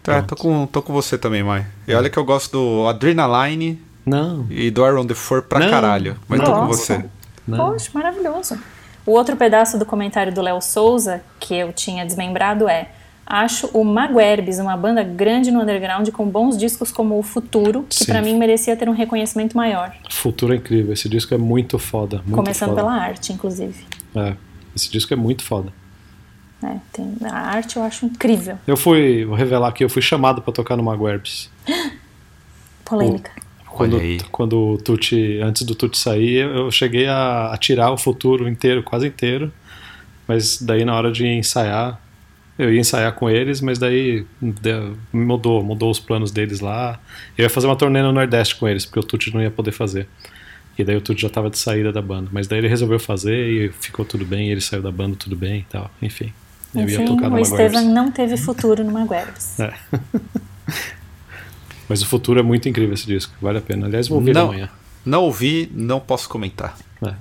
Tá, tô com, tô com você também, Mai. E olha que eu gosto do Adrenaline Não, e do Iron the Four pra Não. caralho. Mas tô com você. não. Poxa, maravilhoso. O outro pedaço do comentário do Léo Souza, que eu tinha desmembrado, é: Acho o Maguerbes uma banda grande no underground com bons discos como O Futuro, que pra mim merecia ter um reconhecimento maior. Futuro é incrível, esse disco é muito foda. Muito Começando foda. pela arte, inclusive. É, esse disco é muito foda. É, tem, a arte eu acho incrível. Eu fui, vou revelar aqui, eu fui chamado pra tocar no Maguerbs. Polêmica. Quando, quando o Tuti, antes do Tuti sair, eu cheguei a, a tirar o futuro inteiro, quase inteiro. Mas daí na hora de ensaiar, eu ia ensaiar com eles, mas daí mudou, mudou os planos deles lá. Eu ia fazer uma turnê no Nordeste com eles, porque o Tuti não ia poder fazer. E daí o Tuti já tava de saída da banda. Mas daí ele resolveu fazer e ficou tudo bem, ele saiu da banda tudo bem e tal. Enfim. Eu ia tocar no o Estevam não teve futuro no Maguerbes. É. Mas o futuro é muito incrível esse disco, vale a pena. Aliás, vou ouvir Não. amanhã. Não ouvi, não posso comentar. É.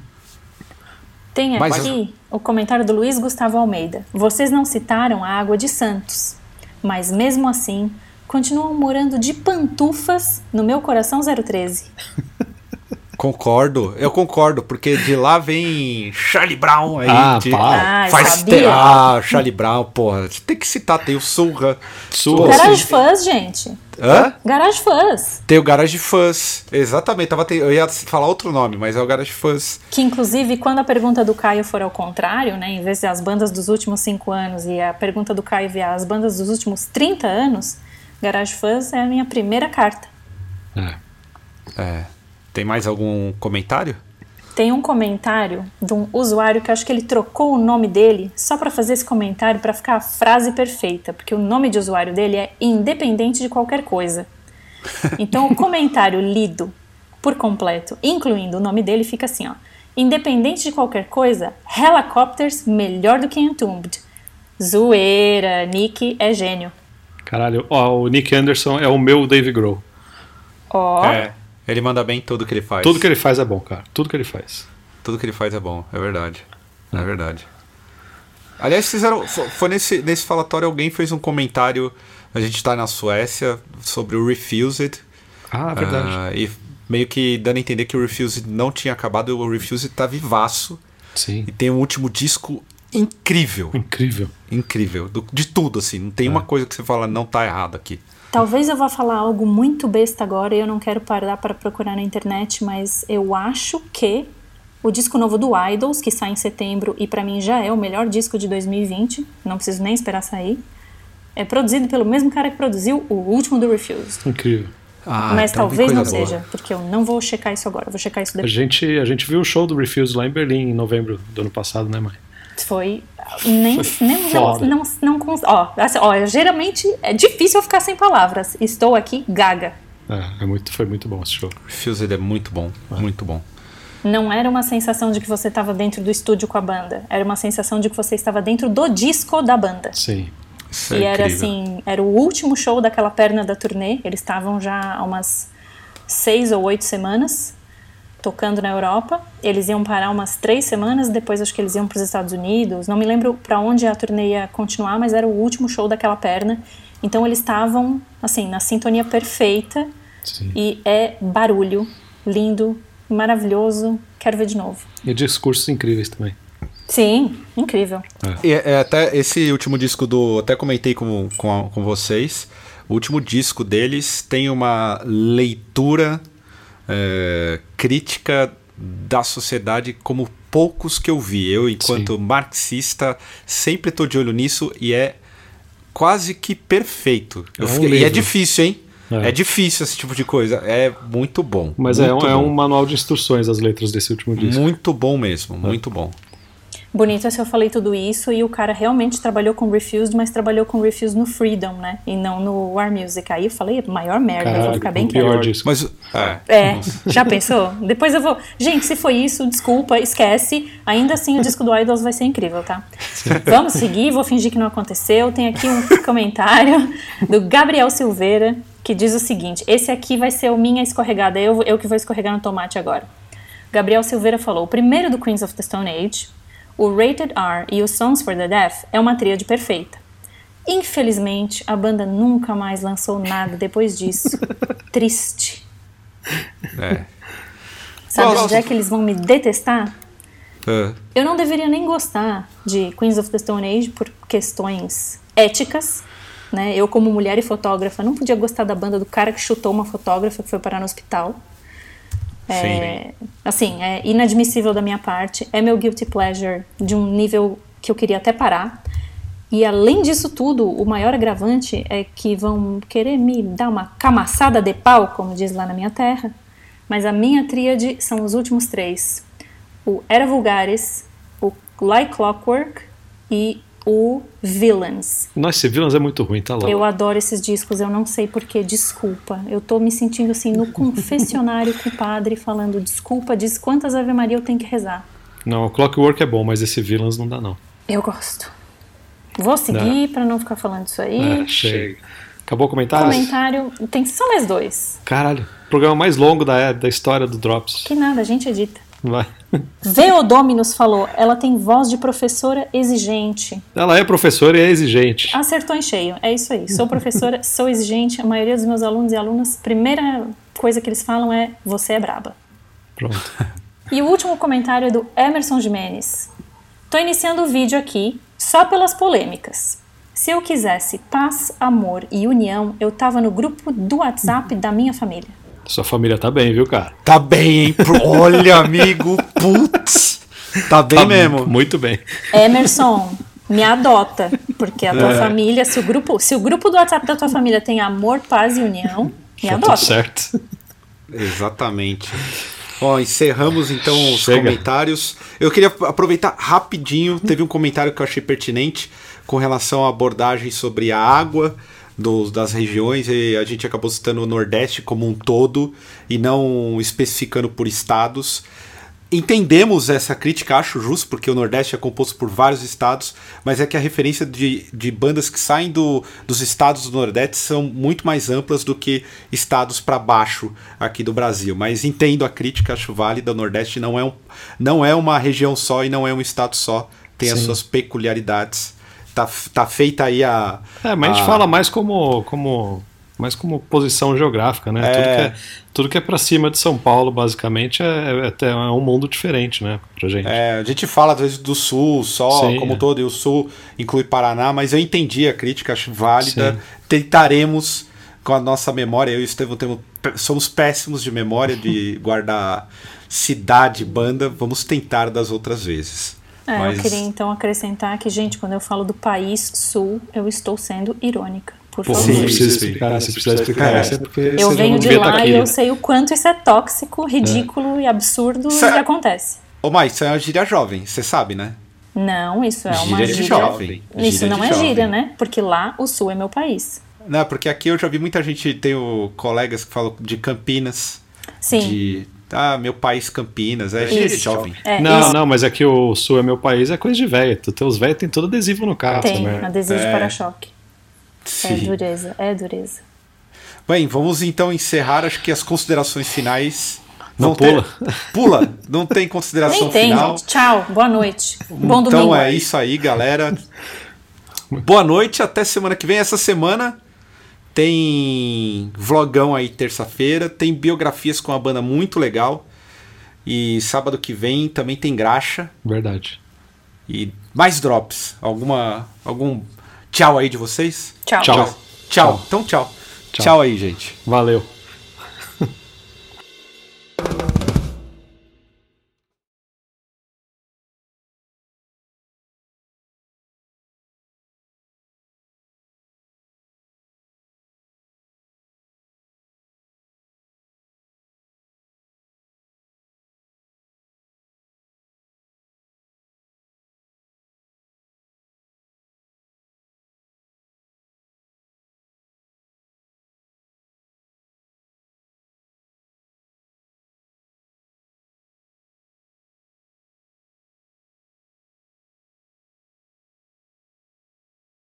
Tem Mas- aqui o comentário do Luiz Gustavo Almeida. Vocês não citaram a água de Santos, mas mesmo assim continuam morando de pantufas no meu coração 013. Concordo, eu concordo, porque de lá vem Charlie Brown aí. Ah, de- pá. Ah, faz sabia. te... Ah, Charlie Brown, porra. Você tem que citar, tem o Surra. Surra. Garage sim. Fãs, gente. Hã? Garage Fãs. Tem o Garage Fuzz. Exatamente, tava te- eu ia falar outro nome, mas é o Garage Fuzz. Que inclusive, quando a pergunta do Caio for ao contrário, né, em vez de as bandas dos últimos cinco anos e a pergunta do Caio vier as bandas dos últimos 30 anos, Garage Fãs é a minha primeira carta. É. É. Tem mais algum comentário? Tem um comentário de um usuário que eu acho que ele trocou o nome dele só para fazer esse comentário para ficar a frase perfeita, porque o nome de usuário dele é independente de qualquer coisa. Então o comentário lido por completo, incluindo o nome dele, fica assim, ó: Independente de qualquer coisa, Helicopters melhor do que Entombed. Zoeira, Nick é gênio. Caralho, ó, o Nick Anderson é o meu Dave Grohl. Ó, É. Ele manda bem tudo que ele faz. Tudo que ele faz é bom, cara. Tudo que ele faz. Tudo que ele faz é bom, é verdade. É verdade. Aliás, fizeram. fo- Foi nesse, nesse falatório alguém fez um comentário. A gente tá na Suécia sobre o Refused. Ah, verdade. ah, e meio que dando a entender que o Refused não tinha acabado o Refused tá vivaço. Sim. E tem um último disco incrível. Incrível. Incrível. do- de tudo, assim. Não tem uma coisa que você fala, não tá errado aqui. Talvez eu vá falar algo muito besta agora e eu não quero parar para procurar na internet, mas eu acho que o disco novo do Idols, que sai em setembro e pra mim já é o melhor disco de 2020, não preciso nem esperar sair, é produzido pelo mesmo cara que produziu o último do Refused. Incrível. Ah, mas então talvez não boa. seja, porque eu não vou checar isso agora, vou checar isso A depois. gente, a gente viu o show do Refuse lá em Berlim em novembro do ano passado, né, mãe? Foi nem, nem não, não, cons- ó, assim, ó, geralmente é difícil eu ficar sem palavras. Estou aqui gaga. É, é muito, foi muito bom esse show. Refused é muito bom. Muito bom. Não era uma sensação de que você estava dentro do estúdio com a banda. Era uma sensação de que você estava dentro do disco da banda. Sim. Isso é e era incrível. assim, era o último show daquela perna da turnê. Eles estavam já há umas seis ou oito semanas tocando na Europa. Eles iam parar umas três semanas, depois acho que eles iam para os Estados Unidos. Não me lembro para onde a turnê ia continuar, mas era o último show daquela perna. Então eles estavam assim na sintonia perfeita Sim. e é barulho, lindo, maravilhoso. Quero ver de novo. E discursos incríveis também. Sim, incrível. E é, é até esse último disco do. Até comentei com, com, com vocês. O último disco deles tem uma leitura é, crítica da sociedade como poucos que eu vi. Eu, enquanto marxista, sempre tô de olho nisso e é quase que perfeito. É um fiquei- e é difícil, hein? É. É. difícil esse tipo de coisa. É muito bom. Mas é um, muito é bom. um manual de instruções as letras desse último disco. Muito bom mesmo, muito bom. Bonito é se eu falei tudo isso e o cara realmente trabalhou com Refused, mas trabalhou com Refused no Freedom, né? E não no War Music. Aí eu falei, maior merda, eu vou Caralho, ficar bem o pior disco. Mas. É. É, já pensou? Depois eu vou. Gente, se foi isso, desculpa, esquece. Ainda assim, o disco do Idols vai ser incrível, tá? Vamos seguir, vou fingir que não aconteceu. Tem aqui um comentário do Gabriel Silveira que diz o seguinte: esse aqui vai ser o minha escorregada, eu, eu que vou escorregar no tomate agora. Gabriel Silveira falou: o primeiro do Queens of the Stone Age, o Rated R e o Songs for the Deaf é uma tríade perfeita. Infelizmente, a banda nunca mais lançou nada depois disso. Triste. É. Sabe onde é que eles vão me detestar? É. Eu não deveria nem gostar de Queens of the Stone Age por questões éticas. Né? Eu, como mulher e fotógrafa, não podia gostar da banda do cara que chutou uma fotógrafa que foi parar no hospital. É, assim, é inadmissível da minha parte. É meu guilty pleasure de um nível que eu queria até parar. E além disso tudo, o maior agravante é que vão querer me dar uma camaçada de pau, como diz lá na minha terra. Mas a minha tríade são os últimos três: o Era Vulgares, o Like Clockwork e o Villains. Nossa, esse Villains é muito ruim, tá louco. Eu adoro esses discos, eu não sei porquê, desculpa. Eu tô me sentindo assim no confessionário com o padre falando desculpa, diz quantas Ave Maria eu tenho que rezar. Não, o Clockwork é bom, mas esse Villains não dá, não. Eu gosto. Vou seguir pra não ficar falando isso aí. É, chega. Acabou o comentário? Comentário, tem só mais dois. Caralho, programa mais longo da, da história do Drops. Que nada, a gente edita. Vai. Veodominus falou, ela tem voz de professora exigente. Ela é professora e é exigente. Acertou em cheio, é isso aí. Sou professora, sou exigente. A maioria dos meus alunos e alunas, primeira coisa que eles falam é: você é braba. Pronto. E o último comentário é do Emerson Jimenez. Tô iniciando o vídeo aqui só pelas polêmicas. Se eu quisesse paz, amor e união, eu tava no grupo do WhatsApp da minha família. Sua família tá bem, viu, cara? Tá bem, hein? Pro- Olha, amigo, putz. Tá bem Tá mesmo. Muito bem. Emerson, me adota, porque a tua família, se o grupo, se o grupo do WhatsApp da tua família tem amor, paz e união, me Tá adota. certo. Exatamente. Ó, encerramos então os Chega. comentários. Eu queria aproveitar rapidinho, teve um comentário que eu achei pertinente com relação à abordagem sobre a água dos- das regiões e a gente acabou citando o Nordeste como um todo e não especificando por estados. Entendemos essa crítica, acho justo, porque o Nordeste é composto por vários estados, mas é que a referência de, de bandas que saem do, dos estados do Nordeste são muito mais amplas do que estados para baixo aqui do Brasil. Mas entendo a crítica, acho válida. O Nordeste não é, um, não é uma região só e não é um estado só, tem as Sim. suas peculiaridades. Tá, tá feita aí a. É, mas a gente a- fala mais como, como, mais como posição geográfica, né? Tudo, que é, tudo que é pra cima de São Paulo, basicamente, é, é, é um mundo diferente, né? Pra gente. É, a gente fala às vezes do sul só, Sim, como é. todo, e o sul inclui Paraná, mas eu entendi a crítica, acho válida. Sim. Tentaremos, com a nossa memória, eu e o Estevão temos, somos péssimos de memória de guardar cidade, banda, vamos tentar das outras vezes. É, Mas- Eu queria então acrescentar que, gente, quando eu falo do país sul, eu estou sendo irônica. Por Pô, favor. não Sim, precisa explicar, sim. se precisar explicar É. essa, é porque Eu você venho não de tá lá aqui, e né? eu sei o quanto isso é tóxico, ridículo e absurdo Sa- e acontece. Ô, Mai, isso é uma gíria jovem, você sabe, né? Não, isso é uma Gíria jovem. Isso Gíria não é jovem. gíria, né? Porque lá o sul é meu país. Não, porque aqui eu já vi muita gente, tenho colegas que falam de Campinas, Sim. de. Ah, meu país Campinas, é de Isso. jovem. É, Não, isso não, mas é que o sul é meu país, é coisa de velho. Tu- Teus velhos tem todo adesivo no carro tem também. adesivo de É. para-choque. Sim. É dureza, é dureza. Bem, vamos então encerrar. Acho que as considerações finais. Não pula. Ter... Pula, não tem consideração Nem tem, final. Gente. Tchau, boa noite. Bom então domingo. é isso aí, galera. Boa noite, até semana que vem. Essa semana tem vlogão aí terça-feira, tem biografias com uma banda muito legal. E sábado que vem também tem graxa. Verdade. E mais drops. Alguma algum tchau aí de vocês? Tchau. Tchau. Tchau. tchau. Então tchau. tchau. Tchau aí, gente. Valeu.